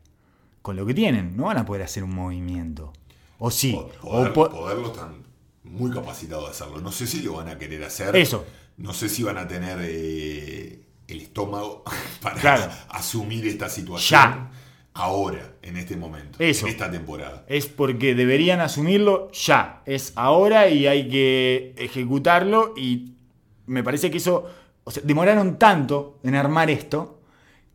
con lo que tienen. No van a poder hacer un movimiento. O sí. O po- poderlo están muy capacitados de hacerlo. No sé si lo van a querer hacer. Eso. No sé si van a tener eh, el estómago [LAUGHS] para Claro. asumir esta situación Ya. ahora, en este momento, Eso. en esta temporada. es porque deberían asumirlo ya. Es ahora y hay que ejecutarlo. Y me parece que eso. O sea, demoraron tanto en armar esto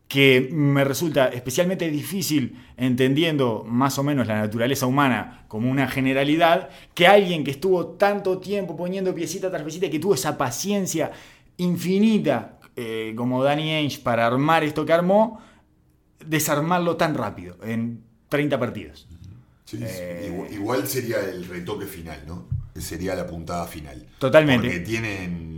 que me resulta especialmente difícil, entendiendo más o menos la naturaleza humana como una generalidad, que alguien que estuvo tanto tiempo poniendo piecita tras piecita, que tuvo esa paciencia infinita eh, como Danny Ainge para armar esto que armó, desarmarlo tan rápido, en 30 partidos. Sí. Eh. Igual, igual sería el retoque final, ¿no? Sería la puntada final. Totalmente. Porque tienen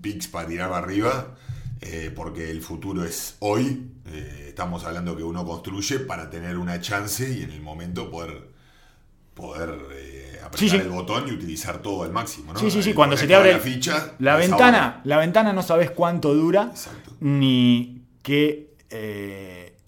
picks para tirar arriba, eh, porque el futuro es hoy. Eh, estamos hablando que uno construye para tener una chance y en el momento poder, poder eh, apretar Sí, sí. el botón y utilizar todo al máximo, ¿no? Sí, sí, sí, cuando se te abre la ficha, La ventana, ahora. la ventana no sabes cuánto dura, Exacto. ni qué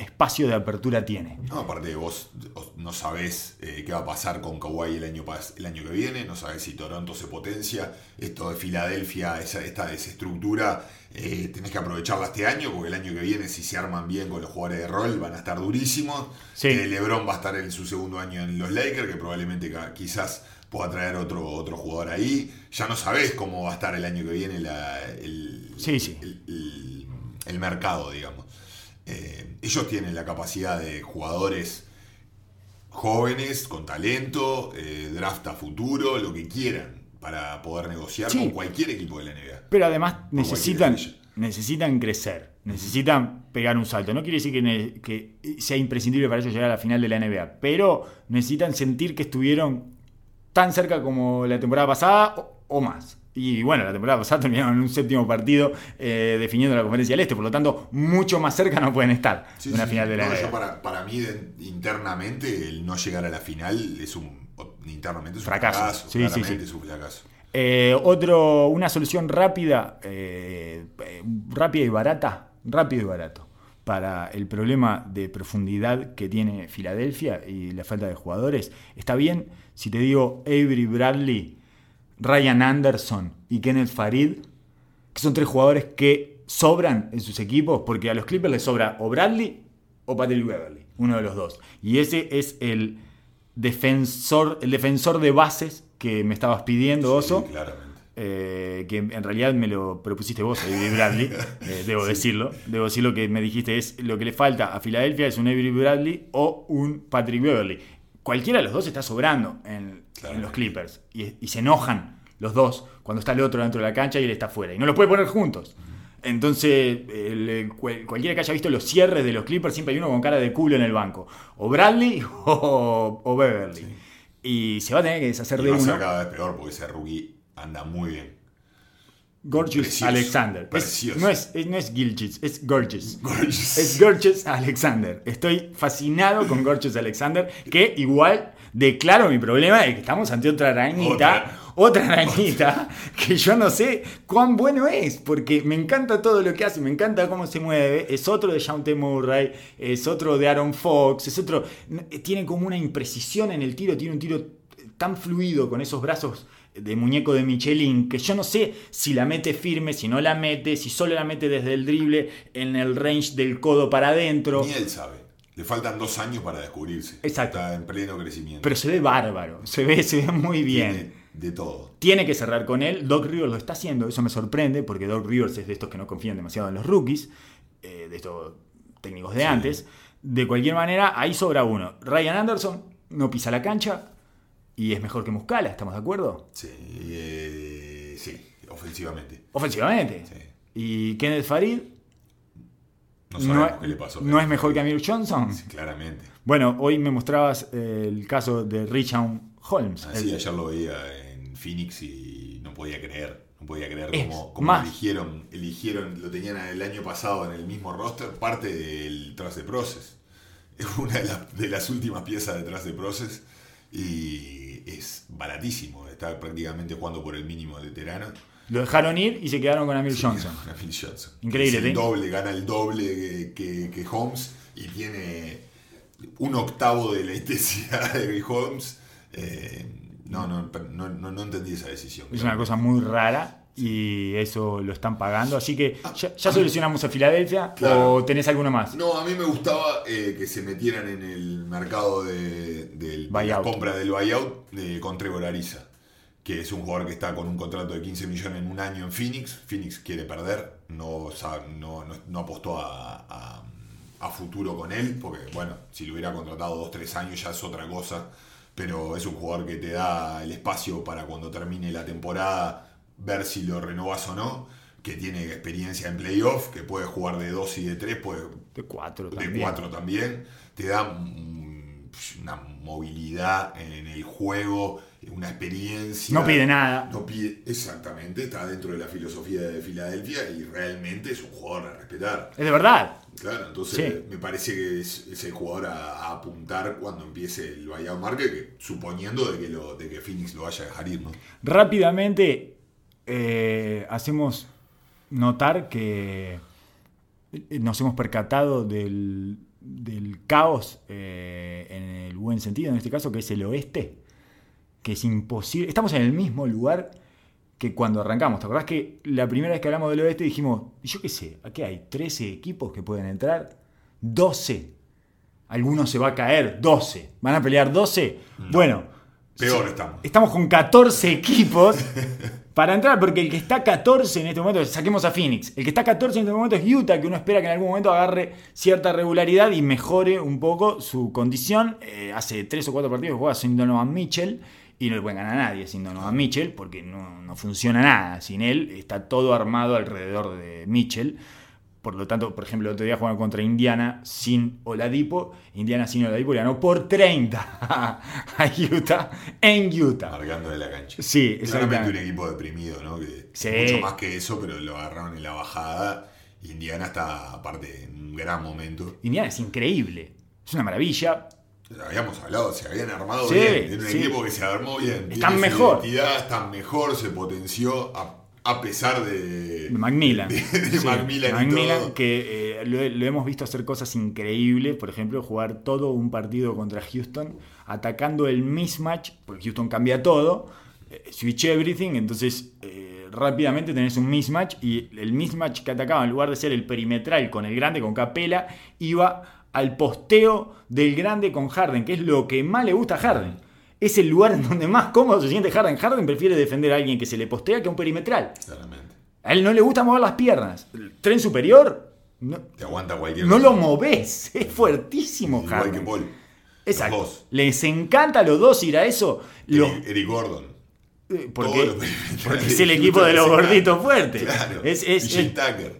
espacio de apertura tiene. No, aparte vos vos no sabés eh, qué va a pasar con Kawhi el año, el año que viene, no sabés si Toronto se potencia, esto de Filadelfia, esa, esta desestructura, eh, tenés que aprovecharla este año, porque el año que viene si se arman bien con los jugadores de rol van a estar durísimos. Sí. Eh, LeBron va a estar en su segundo año en los Lakers, que probablemente quizás pueda traer otro, otro jugador ahí. Ya no sabés cómo va a estar el año que viene la- el, Sí, sí. el- el- el mercado, digamos. Eh, ellos tienen la capacidad de jugadores jóvenes, con talento, eh, draft a futuro, lo que quieran, para poder negociar Sí. con cualquier equipo de la NBA. Pero además necesitan, necesitan crecer, necesitan pegar un salto. No quiere decir que, sea imprescindible para ellos llegar a la final de la NBA, pero necesitan sentir que estuvieron tan cerca como la temporada pasada o, o más. Y bueno, la temporada pasada [LAUGHS] terminaron en un séptimo partido eh, definiendo la conferencia del Este, por lo tanto, mucho más cerca no pueden estar de una sí. final de la No, yo para, para mí, internamente, el no llegar a la final es un, internamente es un Fracaso. fracaso. Sí, sí, sí. es un fracaso. Eh, otro, una solución rápida, eh, rápida y barata, rápido y barato, para el problema de profundidad que tiene Filadelfia y la falta de jugadores. Está bien si te digo Avery Bradley, Ryan Anderson y Kenneth Farid, que son tres jugadores que sobran en sus equipos, porque a los Clippers les sobra o Bradley o Patrick Beverly, uno de los dos. Y ese es el defensor, el defensor de bases que me estabas pidiendo, Oso. Sí, claramente. Eh, que en realidad me lo propusiste vos, Avery Bradley, [LAUGHS] eh, debo decirlo. Debo decirlo que me dijiste es lo que le falta a Filadelfia es un Avery Bradley o un Patrick Beverly. Cualquiera de los dos está sobrando en, Claro. en los Clippers y, y se enojan los dos cuando está el otro dentro de la cancha y él está fuera y no los puede poner juntos. Entonces, el- cual- cualquiera que haya visto los cierres de los Clippers, siempre hay uno con cara de culo en el banco. O Bradley [LAUGHS] o, o Beverly. Y se va a tener que deshacer Y de va a ser uno. cada vez peor porque ese rookie anda muy bien. Gorgeous Precioso, Alexander. Es- precioso. no, es, es- no es Gilchis, es Gorgeous. Gorgeous. Es Gorgeous Alexander. Estoy fascinado con Gorgeous Alexander, que igual declaro mi problema de que estamos ante otra arañita. Otra, arañita que yo no sé cuán bueno es, porque me encanta todo lo que hace, me encanta cómo se mueve. Es otro de Shawnte Murray, es otro de Aaron Fox, es otro. Tiene como una imprecisión en el tiro, tiene un tiro tan fluido con esos brazos de muñeco de Michelin que yo no sé si la mete firme, si no la mete, si solo la mete desde el drible en el range del codo para adentro. Ni él sabe. Le faltan dos años para descubrirse. Exacto. Está en pleno crecimiento. Pero se ve bárbaro, se ve, se ve muy bien. Tiene de todo. Tiene que cerrar con él. Doc Rivers lo está haciendo, eso me sorprende, porque Doc Rivers es de estos que no confían demasiado en los rookies, eh, de estos técnicos de Sí. antes. De cualquier manera, ahí sobra uno. Ryan Anderson no pisa la cancha y es mejor que Muscala, ¿estamos de acuerdo? Sí, eh, sí, ofensivamente. Ofensivamente. Sí. Y Kenneth Farid No no, sabemos qué le pasó. no es mejor que Amir Johnson. Sí, claramente. Bueno, hoy me mostrabas el caso de Richard Holmes. Así El- ayer lo veía en Phoenix y no podía creer. No podía creer cómo, eligieron, eligieron, lo tenían el año pasado en el mismo roster, parte del Trust de Process. Es una de, las- de las últimas piezas de Trust de Process y es baratísimo. Está prácticamente jugando por el mínimo de veterano. Lo dejaron ir y se quedaron con Amir Johnson. Con Phil Johnson. Increíble, Es el ¿sí? doble, gana el doble que, que- que Holmes y tiene un octavo de la intensidad [LAUGHS] de Holmes. Eh, no, no, no, no, entendí esa decisión. Es una cosa muy rara y eso lo están pagando. Así que ya, ya solucionamos a Filadelfia Claro. o tenés alguno más. No, a mí me gustaba eh, que se metieran en el mercado de, de la compra del buyout de, con Trevor Ariza, que es un jugador que está con un contrato de 15 millones en un año en Phoenix. Phoenix quiere perder, no, no, no- apostó a, a- a futuro con él, porque bueno, si lo hubiera contratado 2-3 años ya es otra cosa, pero es un jugador que te da el espacio para cuando termine la temporada ver si lo renovas o no. Que tiene experiencia en playoff, que puede jugar de 2 y de 3, puede De cuatro de también. 4 también, te da una movilidad en el juego, una experiencia. No pide nada. No pide, exactamente, está dentro de la filosofía de Filadelfia y realmente es un jugador a respetar. Es de verdad. Claro, entonces Sí. me parece que es, es el jugador a, a apuntar cuando empiece el buyout market, que, suponiendo de que, lo, de que Phoenix lo vaya a dejar ir, ¿no? Rápidamente eh, hacemos notar que eh, nos hemos percatado del, del caos eh, en el buen sentido, en este caso, que es el oeste, que es imposible. Estamos en el mismo lugar que cuando arrancamos. ¿Te acordás que la primera vez que hablamos del oeste dijimos, yo qué sé, aquí hay 13 equipos que pueden entrar? 12. Alguno se va a caer, 12. ¿Van a pelear 12? Bueno. Peor sí, estamos. Estamos con 14 equipos para entrar, porque el que está 14 en este momento, saquemos a Phoenix, el que está 14 en este momento es Utah, que uno espera que en algún momento agarre cierta regularidad y mejore un poco su condición. Eh, hace 3 o 4 partidos juega sin Donovan Mitchell y no le pueden ganar a nadie sin Donovan Mitchell, porque no, no funciona nada sin él, está todo armado alrededor de Mitchell. Por lo tanto, por ejemplo, el otro día jugaron contra Indiana sin Oladipo. Indiana sin Oladipo le ganó por 30 [LAUGHS] a Utah en Utah. Marcando de la cancha. Sí, Claramente un equipo deprimido, ¿no? Que Sí. Mucho más que eso, pero lo agarraron en la bajada. Indiana está, aparte, en un gran momento. Indiana es increíble. Es una maravilla. Habíamos hablado, se habían armado Sí, bien. Era un sí. equipo que se armó bien. Están mejor. identidad, están mejor, se potenció a, a pesar de. Macmillan. De, de Sí, Macmillan y Macmillan, todo. que eh, lo, lo hemos visto hacer cosas increíbles, por ejemplo, jugar todo un partido contra Houston, atacando el mismatch, porque Houston cambia todo, eh, switch everything, entonces eh, rápidamente tenés un mismatch y el mismatch que atacaba, en lugar de ser el perimetral con el grande, con Capela, iba al posteo del grande con Harden, que es lo que más le gusta a Harden. Es el lugar en donde más cómodo se siente Harden. Harden prefiere defender a alguien que se le postea que a un perimetral. Claramente. A él no le gusta mover las piernas. El tren superior, no, Te aguanta cualquier no cosa. lo movés. [LAUGHS] Es fuertísimo, Igual que Harden. Paul. Exacto. Los dos. Les encanta a los dos ir a eso. Los- Eric, Eric Gordon. Porque, porque es el equipo de los gorditos fuertes. Claro. Es, es, y es-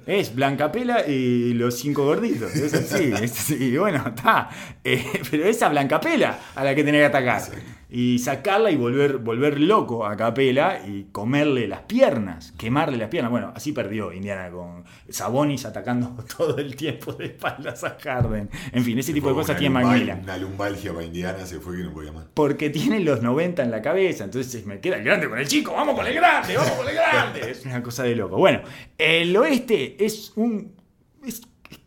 es Blancapela y los cinco gorditos. Es así. [LAUGHS] es así. Y bueno, está. Eh, pero esa Blancapela a la que tenés que atacar. Exacto. Y sacarla y volver, volver loco a Capela y comerle las piernas, quemarle las piernas. Bueno, así perdió Indiana con Sabonis atacando [LAUGHS] todo el tiempo de espaldas a Harden. En fin, ese tipo de cosas tiene Macmillan. Una lumbalgia para Indiana se fue que no podía más. Porque tiene los 90 en la cabeza, entonces me queda el grande con el chico, vamos con el grande, vamos con el grande. [LAUGHS] Es una cosa de loco. Bueno, el oeste es un.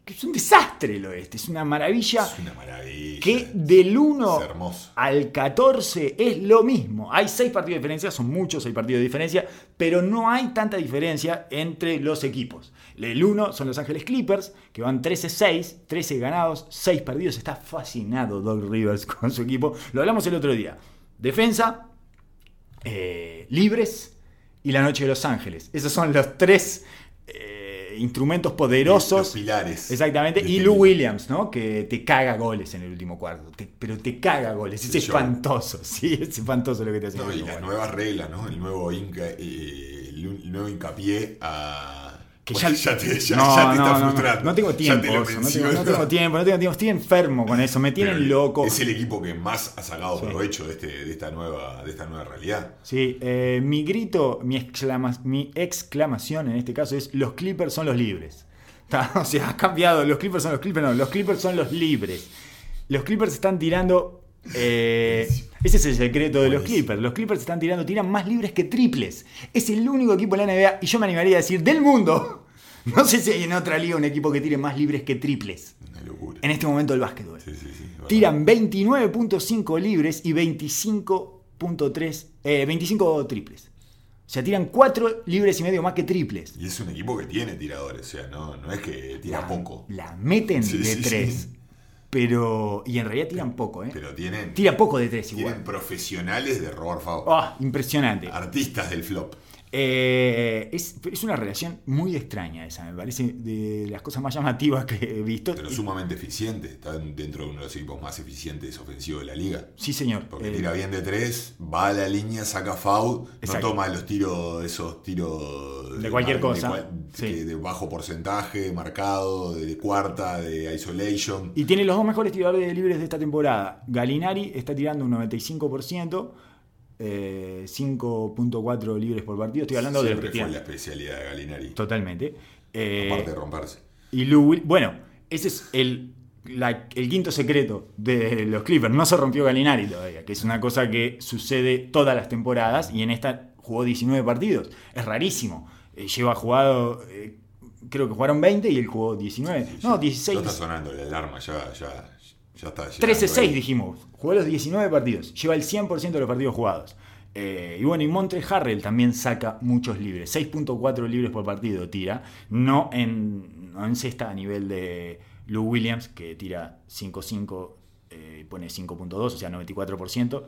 Es, es un desastre el oeste, es una maravilla. Es una maravilla. Que del 1 Es hermoso. al 14 es lo mismo. Hay 6 partidos de diferencia, son muchos 6 partidos de diferencia, pero no hay tanta diferencia entre los equipos. El 1 son Los Ángeles Clippers, que van 13-6, 13 ganados, 6 perdidos. Está fascinado Doug Rivers [LAUGHS] con su equipo. Lo hablamos el otro día. Defensa, eh, libres y la noche de Los Ángeles. Esos son los tres instrumentos poderosos. Los pilares. Exactamente. Y Lou. Williams, ¿no? Que te caga goles en el último cuarto. Te- pero te caga goles. Es espantoso. [LAUGHS] Sí, es espantoso lo que te hace. No, y las nuevas reglas, ¿no? El nuevo, inca, eh, el nuevo hincapié a. Que ya, te, ya- no, ya te no, está no, no. frustrando. No tengo tiempo, te no, tengo, no tengo tiempo, no tengo tiempo. Estoy enfermo con eso. Me tienen Pero loco. Es el equipo que más ha sacado Sí. provecho de, este, de, esta nueva, de esta nueva realidad. Sí, eh, mi grito, mi, exclama- mi exclamación en este caso es: los Clippers son los libres. [LAUGHS] O sea, ha cambiado. Los Clippers son los Clippers, no, los Clippers son los libres. Los Clippers están tirando. Eh, ese es el secreto de los. Clippers. Los Clippers están tirando, tiran más libres que triples. Es el único equipo de la NBA, y yo me animaría a decir, del mundo. [LAUGHS] No sé si hay en otra liga un equipo que tire más libres que triples. Una locura. En este momento del básquetbol. Sí, sí, sí. Tiran 29.5 libres y 25.3, eh, 25 triples. O sea, tiran 4 libres y medio más que triples. Y es un equipo que tiene tiradores, o sea, no, no es que tira la, poco. La meten de sí, 3. Pero. Y en realidad tiran poco, ¿eh? Pero tienen, Tira poco de 3 tienen igual. profesionales de robar FAO. Ah, impresionante. Artistas del flop. Eh, es, es una relación muy extraña esa, me parece de las cosas más llamativas que he visto. Pero sumamente eficientes. Están dentro de uno de los equipos más eficientes ofensivos de la liga. Sí, señor. Porque Eh, tira bien de tres, va a la línea, saca foul, no toma los tiros, esos tiros De cualquier de cosa, cual- sí. que de bajo porcentaje, marcado, de, de cuarta, de isolation. Y tiene los dos mejores tiradores de libres de esta temporada. Galinari está tirando un 95%, eh, 5.4 libres por partido. Estoy hablando de Siempre fue la especialidad de Galinari. Totalmente. Eh, aparte de romperse. y Lou bueno, ese es el, la- el quinto secreto de los Clippers. No se rompió Galinari todavía, que es una cosa que sucede todas las temporadas y en esta jugó 19 partidos. Es rarísimo. Eh, lleva jugado, eh, creo que jugaron 20 y él jugó 19. No, Ya 16. está sonando la alarma, ya, ya, ya está. llegando 13-6 ahí. dijimos. Jugó los 19 partidos. Lleva el 100% de los partidos jugados. Eh, y bueno, y Montre Harrell también saca muchos libres. 6.4 libres por partido tira. No en, no en cesta a nivel de Lou Williams, que tira 5-5, eh, pone 5.2, o sea, 94%.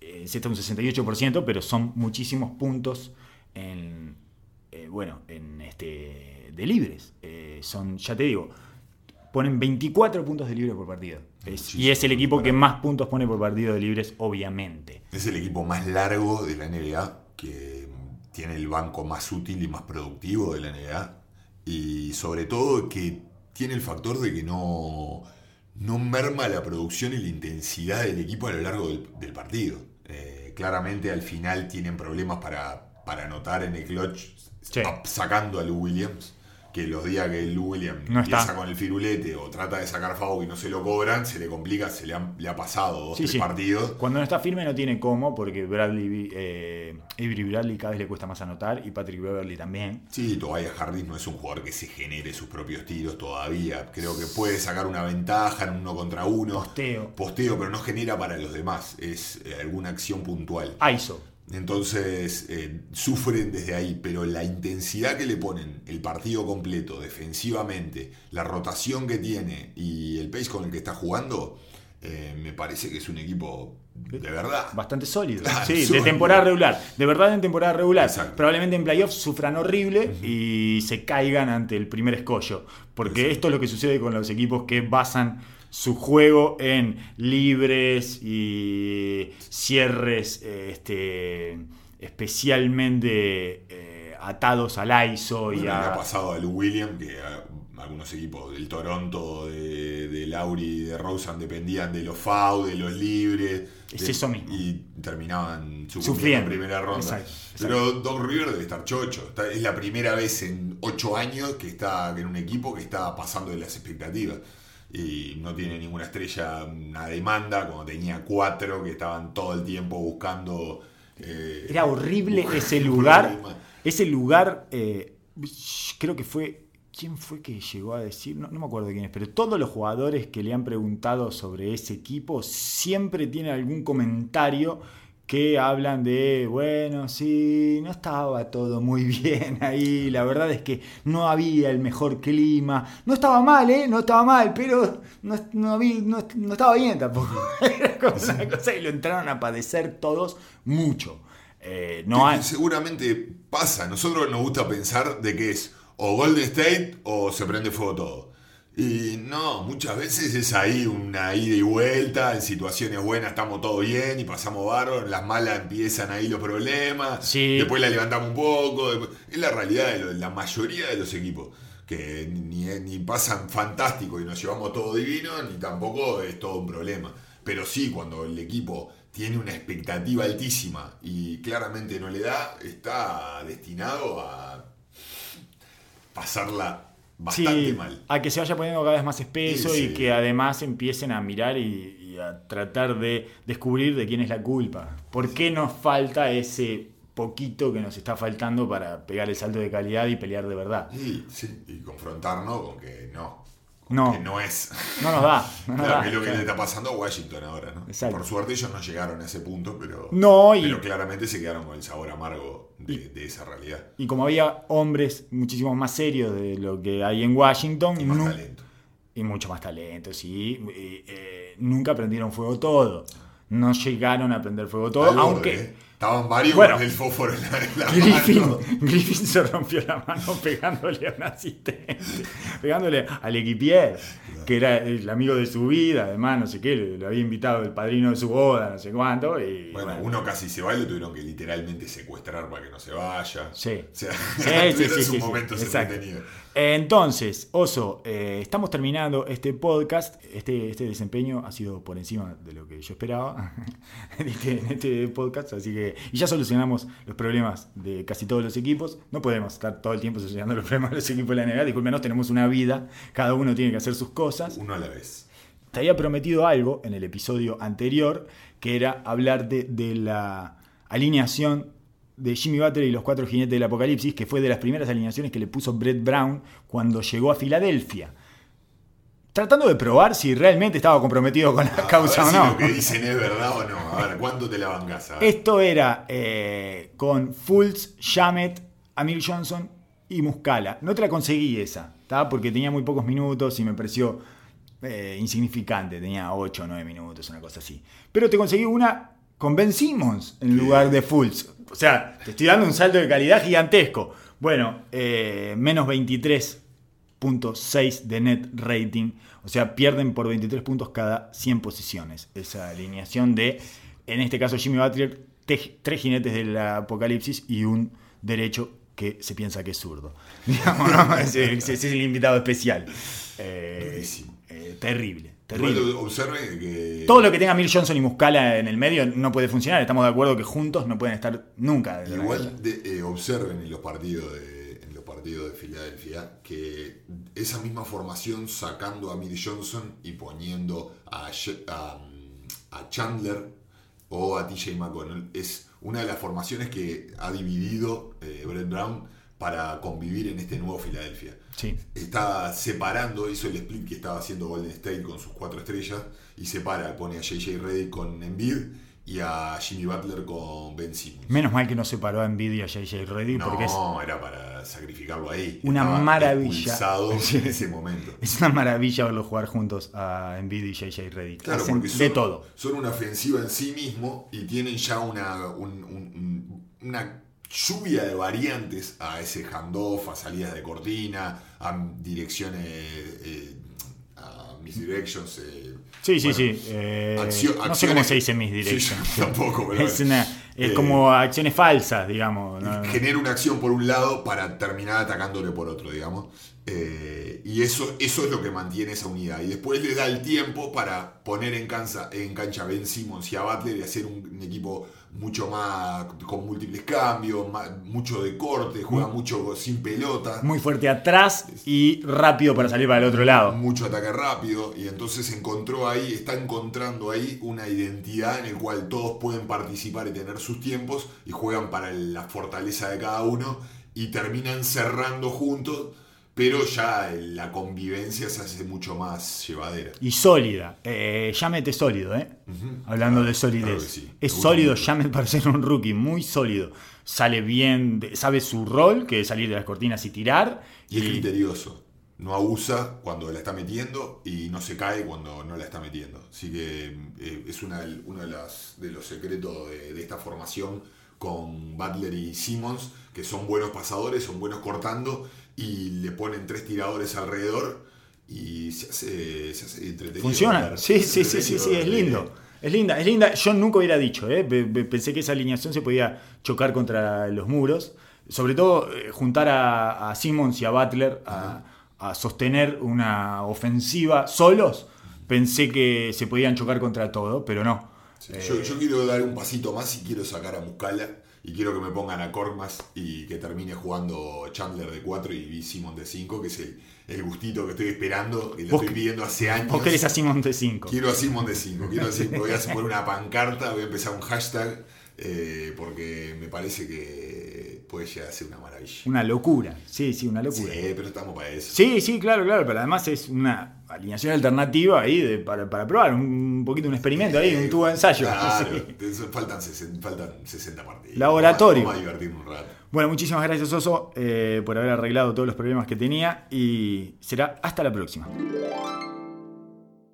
Eh, en cesta un 68%, pero son muchísimos puntos en, eh, bueno, en este, de libres. Eh, son, ya te digo, ponen 24 puntos de libre por partido. Es- y es el equipo que más puntos pone por partido de libres, obviamente. Es el equipo más largo de la NBA, que tiene el banco más útil y más productivo de la NBA. Y sobre todo que tiene el factor de que no, no merma la producción y la intensidad del equipo a lo largo del, del partido. Eh, claramente al final tienen problemas para, para anotar en el clutch, Sí. sacando a Lou Williams, que los días que el William No empieza está. con el firulete o trata de sacar FAU y no se lo cobran, se le complica, se le, han- le ha pasado dos, Sí, tres sí. partidos. Cuando no está firme no tiene cómo, porque Bradley, eh, Avery Bradley cada vez le cuesta más anotar y Patrick Beverly también. Sí, Tobias Harris no es un jugador que se genere sus propios tiros todavía. Creo que puede sacar una ventaja en uno contra uno. Posteo. Posteo, pero no genera para los demás. Es eh, alguna acción puntual. ISO. Entonces eh, sufren desde ahí, pero la intensidad que le ponen el partido completo, defensivamente, la rotación que tiene y el pace con el que está jugando, eh, me parece que es un equipo de verdad. Bastante sólido. Claro, sí, de temporada regular. De verdad en temporada regular. Exacto. Probablemente en playoffs sufran horrible y se caigan ante el primer escollo. Porque Exacto. esto es lo que sucede con los equipos que basan su juego en libres y cierres eh, este, especialmente eh, atados al ISO y Bueno, le a... ha pasado a Lou William que a- algunos equipos del Toronto, de, de Lauri, de Rosen dependían de los FAU, de los libres. Es de- eso mismo. Y terminaban Sufriendo. en primera ronda. Exacto, Pero Doc River debe estar chocho. Está- es la primera vez en ocho años que está en un equipo que está pasando de las expectativas. Y no tiene ninguna estrella, una demanda, como tenía cuatro que estaban todo el tiempo buscando. eh, Era horrible ese [LAUGHS] lugar. Ese lugar, eh, creo que fue. ¿Quién fue que llegó a decir? No, no me acuerdo quién es, pero todos los jugadores que le han preguntado sobre ese equipo siempre tienen algún comentario que hablan de, bueno, sí, no estaba todo muy [LAUGHS] bien ahí, la verdad es que no había el mejor clima, no estaba mal, ¿eh? No estaba mal, pero no, no había- no- no estaba bien tampoco. [LAUGHS] Era como una cosa y lo entraron a padecer todos mucho. Eh, no hay... Seguramente pasa. Nosotros nos gusta pensar de que es o Golden State o se prende fuego todo. Y no, muchas veces es ahí una ida y vuelta, en situaciones buenas estamos todo bien y pasamos barro, en las malas empiezan ahí los problemas, Sí. después la levantamos un poco, después- es la realidad de la mayoría de los equipos, que ni, ni pasan fantástico y nos llevamos todo divino, ni tampoco es todo un problema. Pero sí, cuando el equipo tiene una expectativa altísima y claramente no le da, está destinado a pasarla bastante Sí, mal. A que se vaya poniendo cada vez más espeso Sí, y que además empiecen a mirar y, y a tratar de descubrir de quién es la culpa. ¿Por qué nos falta ese poquito que nos está faltando para pegar el salto de calidad y pelear de verdad? Y, sí, y confrontarnos con que no. con No. Que no es. No nos da. No, [LAUGHS] nos Claro, da, que es lo que claro. le está pasando a Washington ahora, ¿no? Exacto. Por suerte ellos no llegaron a ese punto, pero, No, y- pero claramente se quedaron con el sabor amargo de, de esa realidad. Y como había hombres muchísimo más serios de lo que hay en Washington, Y más talento. y mucho más talento, sí, y, eh, nunca prendieron fuego todo. No llegaron a prender fuego todo, Al aunque... ¿eh? Estaban varios Bueno. con el fósforo en la, en la Griffin, mano. [LAUGHS] Griffin se rompió la mano pegándole a un asistente, pegándole al equipier, que era el amigo de su vida, además, no sé qué, lo había invitado el padrino de su boda, no sé cuánto. Y, Bueno, bueno, uno casi se va y lo tuvieron que literalmente secuestrar para que no se vaya. Sí. O sea, Sí, [LAUGHS] sí, sí, momentos. Entonces, Oso, eh, estamos terminando este podcast. Este, este desempeño ha sido por encima de lo que yo esperaba [LAUGHS] en, este, en este podcast. Así que, y ya solucionamos los problemas de casi todos los equipos. No podemos estar todo el tiempo solucionando los problemas de los equipos de la NBA. Discúlpenos, tenemos una vida. Cada uno tiene que hacer sus cosas. Uno a la vez. Te había prometido algo en el episodio anterior, que era hablar de, de la alineación de Jimmy Butler y los cuatro jinetes del apocalipsis, que fue de las primeras alineaciones que le puso Brett Brown cuando llegó a Filadelfia. Tratando de probar si realmente estaba comprometido con la A causa ver o si no. lo que dicen es verdad o no. A ver, ¿cuánto te la bancas? A ver. Esto era eh, con Fultz, Shamet, Amir Johnson y Muscala. No te la conseguí esa, ¿tá? porque tenía muy pocos minutos y me pareció eh, insignificante. Tenía 8 o 9 minutos, una cosa así. Pero te conseguí una con Ben Simmons en lugar de Fultz. O sea, te estoy dando un salto de calidad gigantesco. Bueno, eh, menos 23.6 de net rating. O sea, pierden por 23 puntos cada 100 posiciones. Esa alineación de, en este caso, Jimmy Butler, tres jinetes del apocalipsis y un derecho que se piensa que es zurdo. [LAUGHS] Digamos, ¿no? ese, ese es el invitado especial. Eh, eh, terrible, terrible. observe que. Todo lo que tenga Mir Johnson y Muscala en el medio no puede funcionar. Estamos de acuerdo que juntos no pueden estar nunca. Igual de- eh, observen en los partidos de, en los partidos partido de Filadelfia, que esa misma formación sacando a Mir Johnson y poniendo a, a, a Chandler o a TJ McConnell es una de las formaciones que ha dividido eh, Brett Brown para convivir en este nuevo Filadelfia. Sí. Está separando, hizo el split que estaba haciendo Golden State con sus cuatro estrellas y separa, pone a JJ Reddick con Embiid y a Jimmy Butler con Ben Simmons. Menos mal que no separó a Embiid y a JJ Reddick No, porque es, era para sacrificarlo ahí. Una Estaba maravilla. [LAUGHS] en ese momento. es una maravilla verlos jugar juntos a Embiid y JJ Reddick. Claro, Hacen porque son, de todo. son una ofensiva en sí mismo y tienen ya una, un- un- un- una lluvia de variantes a ese handoff, a salidas de cortina, a direcciones, eh, a misdirections. eh, Sí, sí, sí. eh, no sé cómo se dice mis [LAUGHS] Sí, tampoco, pero es una, es eh, como acciones falsas, digamos. ¿no? genera una acción por un lado para terminar atacándole por otro, digamos. Eh, y eso, eso es lo que mantiene esa unidad. Y después le da el tiempo para poner en cancha, en cancha a Ben Simmons y a Butler y hacer un, un equipo mucho más con múltiples cambios, más- mucho de corte, juega mucho sin pelota. Muy fuerte atrás y rápido para salir para el otro lado. mucho ataque rápido y entonces encontró ahí, está encontrando ahí una identidad en el cual todos pueden participar y tener sus tiempos y juegan para la fortaleza de cada uno y terminan cerrando juntos, pero ya la convivencia se hace mucho más llevadera. Y sólida. Eh, es sólido, ¿eh? Hablando de solidez. claro sí. Es sólido. Yamet para ser un rookie, muy sólido. Sale bien, sabe su rol, que es salir de las cortinas y tirar. Y es criterioso. No abusa cuando la está metiendo y no se cae cuando no la está metiendo. Así que eh, es una, uno de, las, de los secretos de, de esta formación con Butler y Simmons, que son buenos pasadores, son buenos cortando y le ponen tres tiradores alrededor y se hace, se hace entretenido. Funciona. Sí, sí, sí, sí, sí, es lindo. Es linda, es linda. Yo nunca hubiera dicho, ¿eh? Pe- pe- pensé que esa alineación se podía chocar contra los muros. Sobre todo eh, juntar a, a Simmons y a Butler a, a sostener una ofensiva solos. Pensé que se podían chocar contra todo, pero no. Sí, yo, yo quiero dar un pasito más y quiero sacar a Muscala y quiero que me pongan a Korkmaz y que termine jugando Chandler de 4 y B. Simon de 5, que es el, el gustito que estoy esperando, que lo estoy pidiendo hace años. Vos querés a Simmons de 5. Quiero a Simon de 5, quiero a Simon, voy a poner una pancarta, voy a empezar un hashtag, eh, porque me parece que puede llegar a ser una maravilla. Una locura. Sí, sí, una Sí, locura. pero estamos para eso. Sí, sí, claro, claro, pero además es una alineación alternativa ahí de- para, para probar, un poquito un experimento ahí, un tubo de ensayo. Claro, [LAUGHS] Sí. faltan, 60, faltan 60 partidos. Laboratorio. Vamos a divertirnos un rato. Bueno, muchísimas gracias Oso eh, por haber arreglado todos los problemas que tenía y será hasta la próxima.